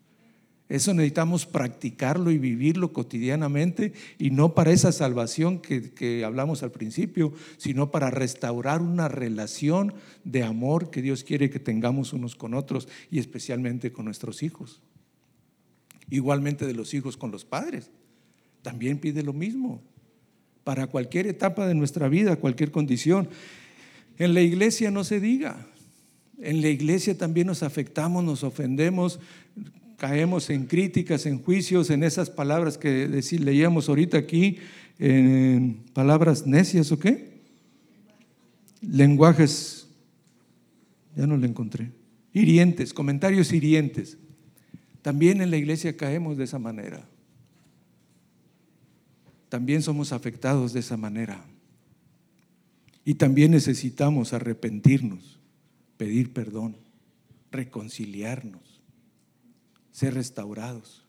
Eso necesitamos practicarlo y vivirlo cotidianamente y no para esa salvación que, hablamos al principio, sino para restaurar una relación de amor que Dios quiere que tengamos unos con otros y especialmente con nuestros hijos. Igualmente de los hijos con los padres. También pide lo mismo para cualquier etapa de nuestra vida, cualquier condición. En la iglesia no se diga. En la iglesia también nos afectamos, nos ofendemos, caemos en críticas, en juicios, en esas palabras que leíamos ahorita aquí, en palabras necias o qué? Lenguajes, ya no le encontré, hirientes, comentarios hirientes. También en la iglesia caemos de esa manera. También somos afectados de esa manera. Y también necesitamos arrepentirnos, pedir perdón, reconciliarnos ser restaurados.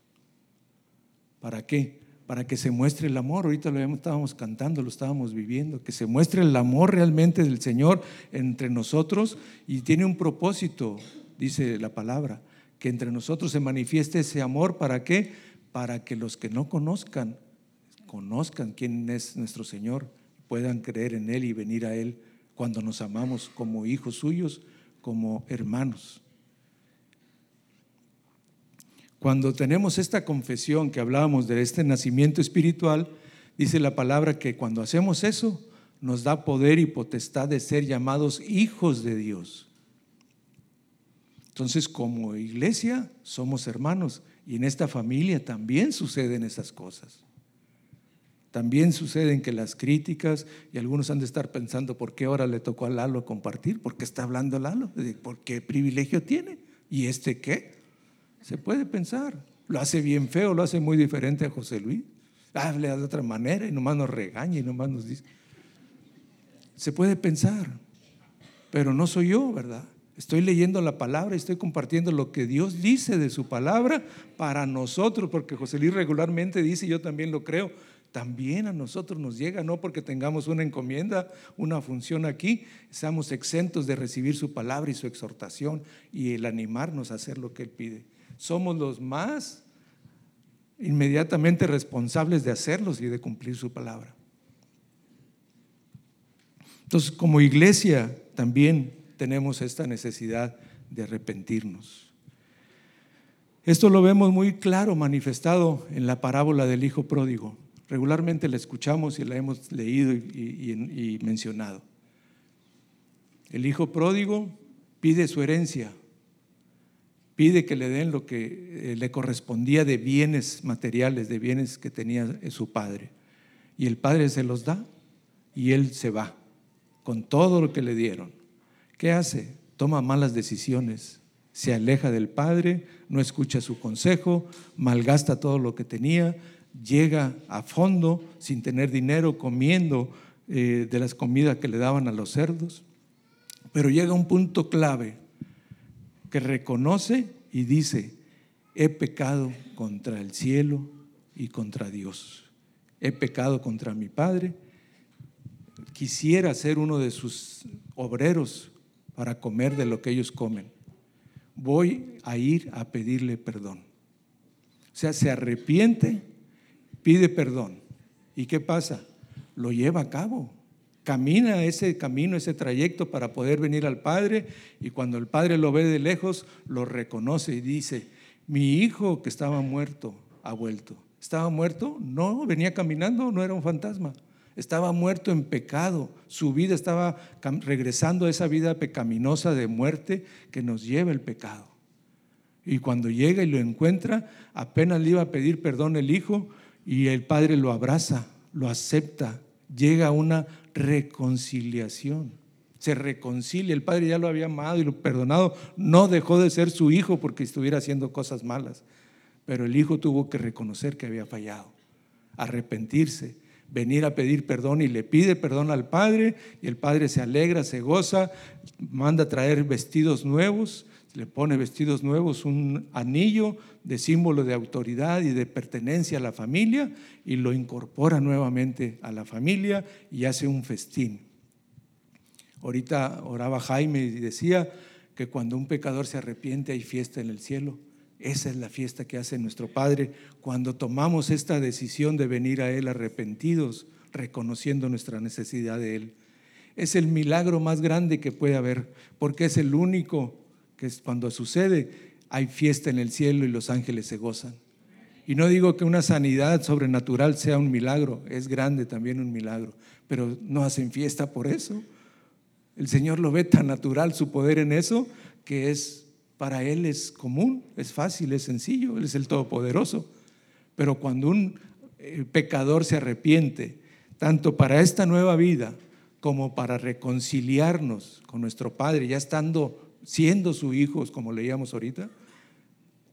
¿Para qué? Para que se muestre el amor. Ahorita lo estábamos cantando, lo estábamos viviendo. Que se muestre el amor realmente del Señor entre nosotros y tiene un propósito, dice la palabra, que entre nosotros se manifieste ese amor. ¿Para qué? para que los que no conozcan, conozcan quién es nuestro Señor, puedan creer en Él y venir a Él cuando nos amamos como hijos suyos, como hermanos. Cuando tenemos esta confesión que hablábamos de este nacimiento espiritual, dice la palabra que cuando hacemos eso, nos da poder y potestad de ser llamados hijos de Dios. Entonces, como iglesia, somos hermanos y en esta familia también suceden esas cosas. También suceden que las críticas, y algunos han de estar pensando, ¿por qué ahora le tocó a Lalo compartir? ¿Por qué está hablando Lalo? ¿Por qué privilegio tiene? ¿Y este qué? Se puede pensar. Lo hace bien feo, lo hace muy diferente a José Luis. Hable de otra manera y nomás nos regaña y nomás nos dice. Se puede pensar, pero no soy yo, ¿verdad? Estoy leyendo la palabra y estoy compartiendo lo que Dios dice de su palabra para nosotros, porque José Luis regularmente dice, yo también lo creo, también a nosotros nos llega, no porque tengamos una encomienda, una función aquí, seamos exentos de recibir su palabra y su exhortación y el animarnos a hacer lo que Él pide somos los más inmediatamente responsables de hacerlos y de cumplir su palabra. Entonces, como iglesia también tenemos esta necesidad de arrepentirnos. Esto lo vemos muy claro manifestado en la parábola del Hijo Pródigo. Regularmente la escuchamos y la hemos leído y, y mencionado. El Hijo Pródigo pide su herencia pide que le den lo que eh, le correspondía de bienes materiales, de bienes que tenía su padre. Y el padre se los da y él se va con todo lo que le dieron. ¿Qué hace? Toma malas decisiones, se aleja del padre, no escucha su consejo, malgasta todo lo que tenía, llega a fondo sin tener dinero, comiendo eh, de las comidas que le daban a los cerdos. Pero llega un punto clave que reconoce y dice, he pecado contra el cielo y contra Dios. He pecado contra mi Padre. Quisiera ser uno de sus obreros para comer de lo que ellos comen. Voy a ir a pedirle perdón. O sea, se arrepiente, pide perdón. ¿Y qué pasa? Lo lleva a cabo camina ese camino, ese trayecto para poder venir al Padre y cuando el Padre lo ve de lejos, lo reconoce y dice, mi hijo que estaba muerto ha vuelto. ¿Estaba muerto? No, venía caminando, no era un fantasma. Estaba muerto en pecado. Su vida estaba regresando a esa vida pecaminosa de muerte que nos lleva el pecado. Y cuando llega y lo encuentra, apenas le iba a pedir perdón el hijo y el padre lo abraza, lo acepta, llega a una reconciliación. Se reconcilia. El padre ya lo había amado y lo perdonado. No dejó de ser su hijo porque estuviera haciendo cosas malas. Pero el hijo tuvo que reconocer que había fallado, arrepentirse, venir a pedir perdón y le pide perdón al padre y el padre se alegra, se goza, manda traer vestidos nuevos le pone vestidos nuevos, un anillo de símbolo de autoridad y de pertenencia a la familia y lo incorpora nuevamente a la familia y hace un festín. Ahorita oraba Jaime y decía que cuando un pecador se arrepiente hay fiesta en el cielo. Esa es la fiesta que hace nuestro Padre cuando tomamos esta decisión de venir a Él arrepentidos, reconociendo nuestra necesidad de Él. Es el milagro más grande que puede haber, porque es el único que es cuando sucede, hay fiesta en el cielo y los ángeles se gozan. Y no digo que una sanidad sobrenatural sea un milagro, es grande también un milagro, pero no hacen fiesta por eso. El Señor lo ve tan natural su poder en eso que es para él es común, es fácil, es sencillo, él es el todopoderoso. Pero cuando un eh, pecador se arrepiente, tanto para esta nueva vida como para reconciliarnos con nuestro Padre, ya estando siendo su hijo, como leíamos ahorita,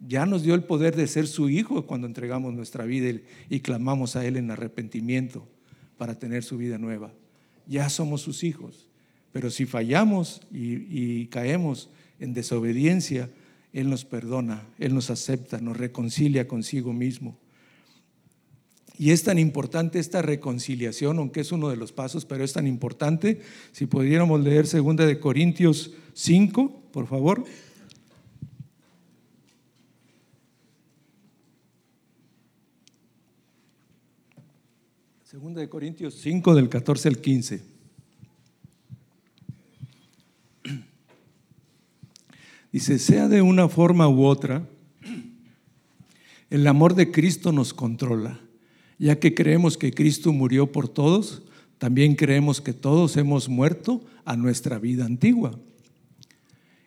ya nos dio el poder de ser su hijo cuando entregamos nuestra vida y clamamos a Él en arrepentimiento para tener su vida nueva. Ya somos sus hijos. Pero si fallamos y, caemos en desobediencia, Él nos perdona, Él nos acepta, nos reconcilia consigo mismo. Y es tan importante esta reconciliación, aunque es uno de los pasos, pero es tan importante. Si pudiéramos leer 2 de Corintios 5, por favor. Segunda de Corintios 5 del 14 al 15. Dice, sea de una forma u otra, el amor de Cristo nos controla, ya que creemos que Cristo murió por todos, también creemos que todos hemos muerto a nuestra vida antigua.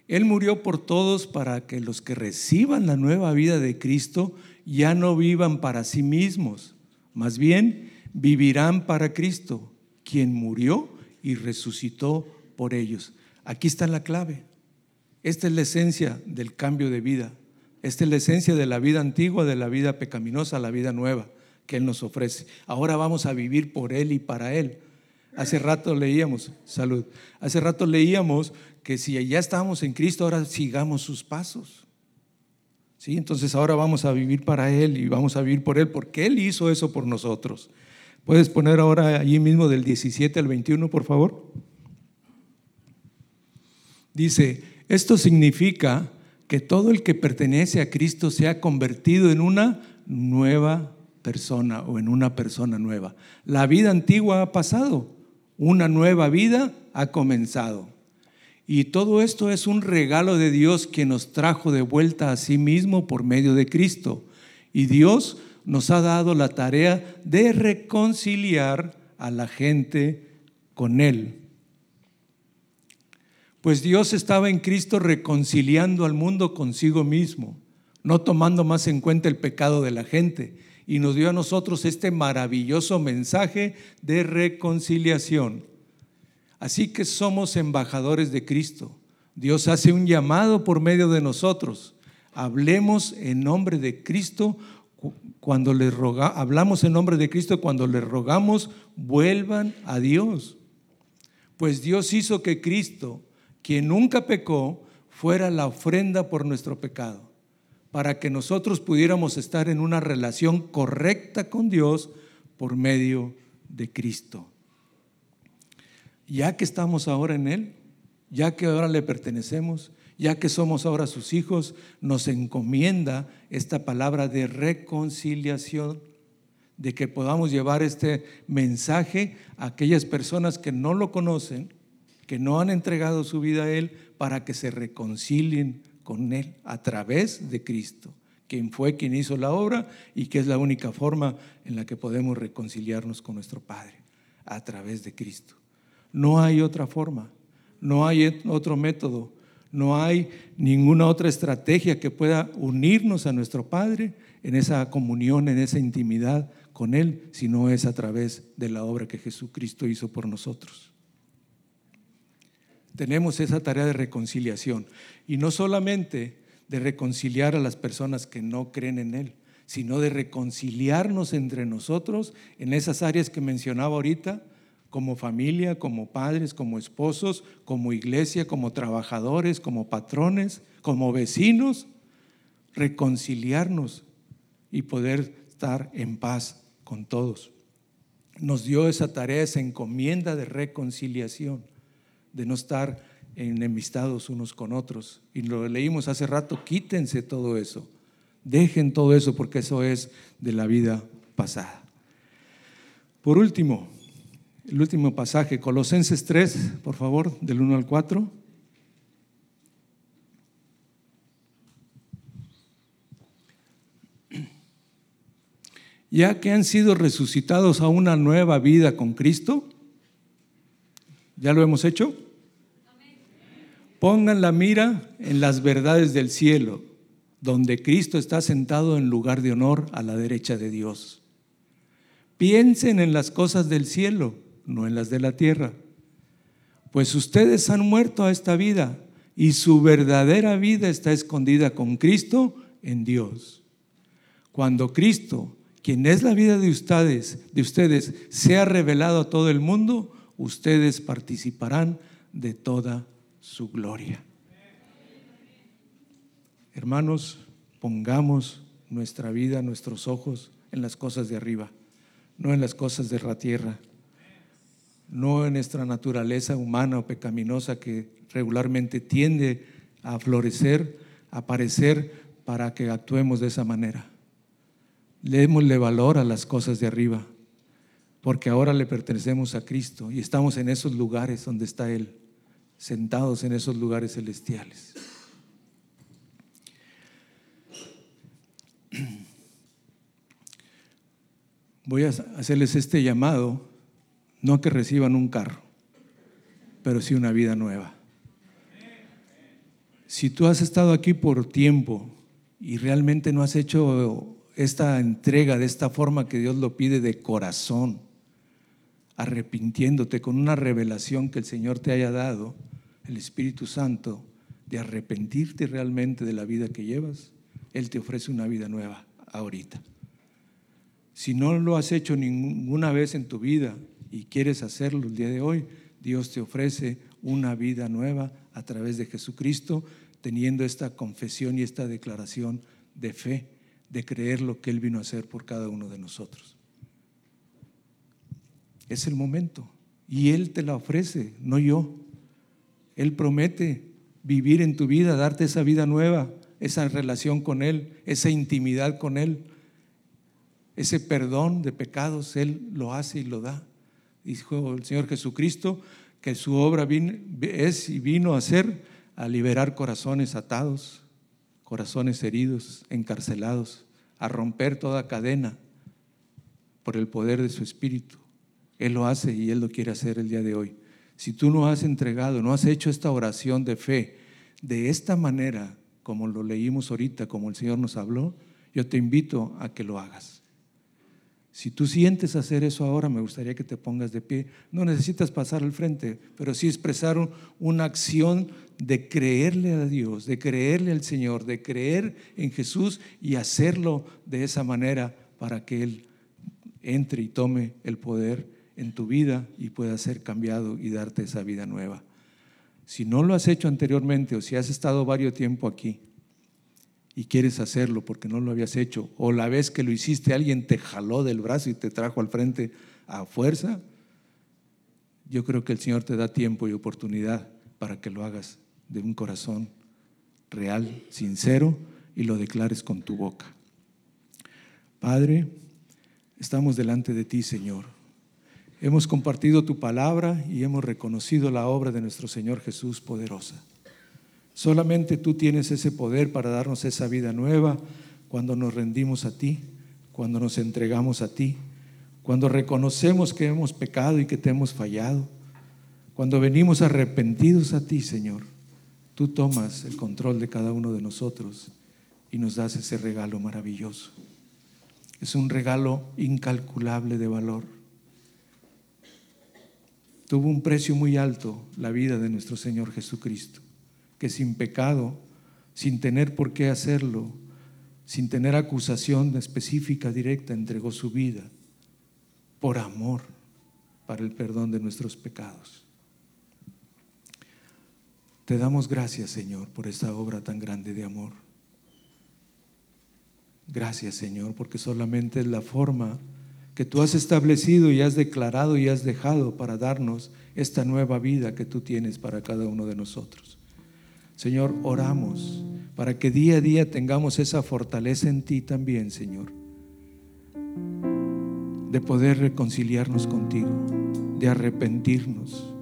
Él murió por todos para que los que reciban la nueva vida de Cristo ya no vivan para sí mismos, más bien vivirán para Cristo, quien murió y resucitó por ellos. Aquí está la clave. Esta es la esencia del cambio de vida. Esta es la esencia de la vida antigua, de la vida pecaminosa, la vida nueva que Él nos ofrece. Ahora vamos a vivir por Él y para Él. Hace rato leíamos, salud, hace rato leíamos que si ya estábamos en Cristo, ahora sigamos sus pasos. ¿Sí? Entonces ahora vamos a vivir para Él y vamos a vivir por Él, porque Él hizo eso por nosotros. ¿Puedes poner ahora allí mismo del 17 al 21, por favor? Dice, esto significa que todo el que pertenece a Cristo se ha convertido en una nueva persona o en una persona nueva. La vida antigua ha pasado, una nueva vida ha comenzado. Y todo esto es un regalo de Dios que nos trajo de vuelta a sí mismo por medio de Cristo. Y Dios nos ha dado la tarea de reconciliar a la gente con Él. Pues Dios estaba en Cristo reconciliando al mundo consigo mismo, no tomando más en cuenta el pecado de la gente, y nos dio a nosotros este maravilloso mensaje de reconciliación. Así que somos embajadores de Cristo. Dios hace un llamado por medio de nosotros. Hablemos en nombre de Cristo cuando le roga, hablamos en nombre de Cristo cuando le rogamos vuelvan a Dios. Pues Dios hizo que Cristo quien nunca pecó, fuera la ofrenda por nuestro pecado, para que nosotros pudiéramos estar en una relación correcta con Dios por medio de Cristo. Ya que estamos ahora en Él, ya que ahora le pertenecemos, ya que somos ahora sus hijos, nos encomienda esta palabra de reconciliación, de que podamos llevar este mensaje a aquellas personas que no lo conocen que no han entregado su vida a Él para que se reconcilien con Él a través de Cristo, quien fue quien hizo la obra y que es la única forma en la que podemos reconciliarnos con nuestro Padre, a través de Cristo. No hay otra forma, no hay otro método, no hay ninguna otra estrategia que pueda unirnos a nuestro Padre en esa comunión, en esa intimidad con Él, si no es a través de la obra que Jesucristo hizo por nosotros. Tenemos esa tarea de reconciliación. Y no solamente de reconciliar a las personas que no creen en Él, sino de reconciliarnos entre nosotros en esas áreas que mencionaba ahorita, como familia, como padres, como esposos, como iglesia, como trabajadores, como patrones, como vecinos, reconciliarnos y poder estar en paz con todos. Nos dio esa tarea, esa encomienda de reconciliación de no estar enemistados unos con otros. Y lo leímos hace rato, quítense todo eso, dejen todo eso porque eso es de la vida pasada. Por último, el último pasaje, Colosenses 3, por favor, del 1 al 4. Ya que han sido resucitados a una nueva vida con Cristo, ¿Ya lo hemos hecho? Pongan la mira en las verdades del cielo, donde Cristo está sentado en lugar de honor a la derecha de Dios. Piensen en las cosas del cielo, no en las de la tierra, pues ustedes han muerto a esta vida y su verdadera vida está escondida con Cristo en Dios. Cuando Cristo, quien es la vida de ustedes, de ustedes, sea revelado a todo el mundo, ustedes participarán de toda su gloria. Hermanos, pongamos nuestra vida, nuestros ojos en las cosas de arriba, no en las cosas de la tierra, no en nuestra naturaleza humana o pecaminosa que regularmente tiende a florecer, a aparecer para que actuemos de esa manera. Démosle valor a las cosas de arriba, porque ahora le pertenecemos a Cristo y estamos en esos lugares donde está Él, sentados en esos lugares celestiales. Voy a hacerles este llamado, no que reciban un carro, pero sí una vida nueva. Si tú has estado aquí por tiempo y realmente no has hecho esta entrega de esta forma que Dios lo pide de corazón, arrepintiéndote con una revelación que el Señor te haya dado, el Espíritu Santo, de arrepentirte realmente de la vida que llevas, Él te ofrece una vida nueva ahorita. Si no lo has hecho ninguna vez en tu vida y quieres hacerlo el día de hoy, Dios te ofrece una vida nueva a través de Jesucristo, teniendo esta confesión y esta declaración de fe, de creer lo que Él vino a hacer por cada uno de nosotros. Es el momento. Y Él te la ofrece, no yo. Él promete vivir en tu vida, darte esa vida nueva, esa relación con Él, esa intimidad con Él, ese perdón de pecados, Él lo hace y lo da. Dijo el Señor Jesucristo que su obra es y vino a ser a liberar corazones atados, corazones heridos, encarcelados, a romper toda cadena por el poder de su Espíritu. Él lo hace y Él lo quiere hacer el día de hoy. Si tú no has entregado, no has hecho esta oración de fe de esta manera, como lo leímos ahorita, como el Señor nos habló, yo te invito a que lo hagas. Si tú sientes hacer eso ahora, me gustaría que te pongas de pie. No necesitas pasar al frente, pero sí expresar una acción de creerle a Dios, de creerle al Señor, de creer en Jesús y hacerlo de esa manera para que Él entre y tome el poder en tu vida y pueda ser cambiado y darte esa vida nueva. Si no lo has hecho anteriormente o si has estado varios tiempo aquí y quieres hacerlo porque no lo habías hecho o la vez que lo hiciste alguien te jaló del brazo y te trajo al frente a fuerza, yo creo que el Señor te da tiempo y oportunidad para que lo hagas de un corazón real, sincero y lo declares con tu boca. Padre, estamos delante de ti, Señor Hemos compartido tu palabra y hemos reconocido la obra de nuestro Señor Jesús poderosa. Solamente tú tienes ese poder para darnos esa vida nueva cuando nos rendimos a ti, cuando nos entregamos a ti, cuando reconocemos que hemos pecado y que te hemos fallado, cuando venimos arrepentidos a ti, Señor. Tú tomas el control de cada uno de nosotros y nos das ese regalo maravilloso. Es un regalo incalculable de valor tuvo un precio muy alto la vida de nuestro Señor Jesucristo, que sin pecado, sin tener por qué hacerlo, sin tener acusación específica directa, entregó su vida por amor para el perdón de nuestros pecados. Te damos gracias, Señor, por esta obra tan grande de amor. Gracias, Señor, porque solamente es la forma que tú has establecido y has declarado y has dejado para darnos esta nueva vida que tú tienes para cada uno de nosotros. Señor, oramos para que día a día tengamos esa fortaleza en ti también, Señor, de poder reconciliarnos contigo, de arrepentirnos,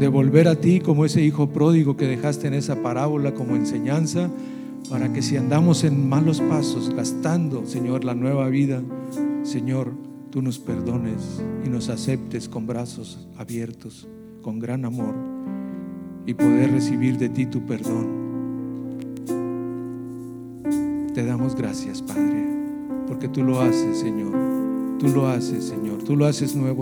de volver a ti como ese hijo pródigo que dejaste en esa parábola como enseñanza, para que si andamos en malos pasos, gastando, Señor, la nueva vida, Señor, tú nos perdones y nos aceptes con brazos abiertos, con gran amor, y poder recibir de ti tu perdón. Te damos gracias, Padre, porque tú lo haces, Señor. Tú lo haces, Señor. Tú lo haces nuevo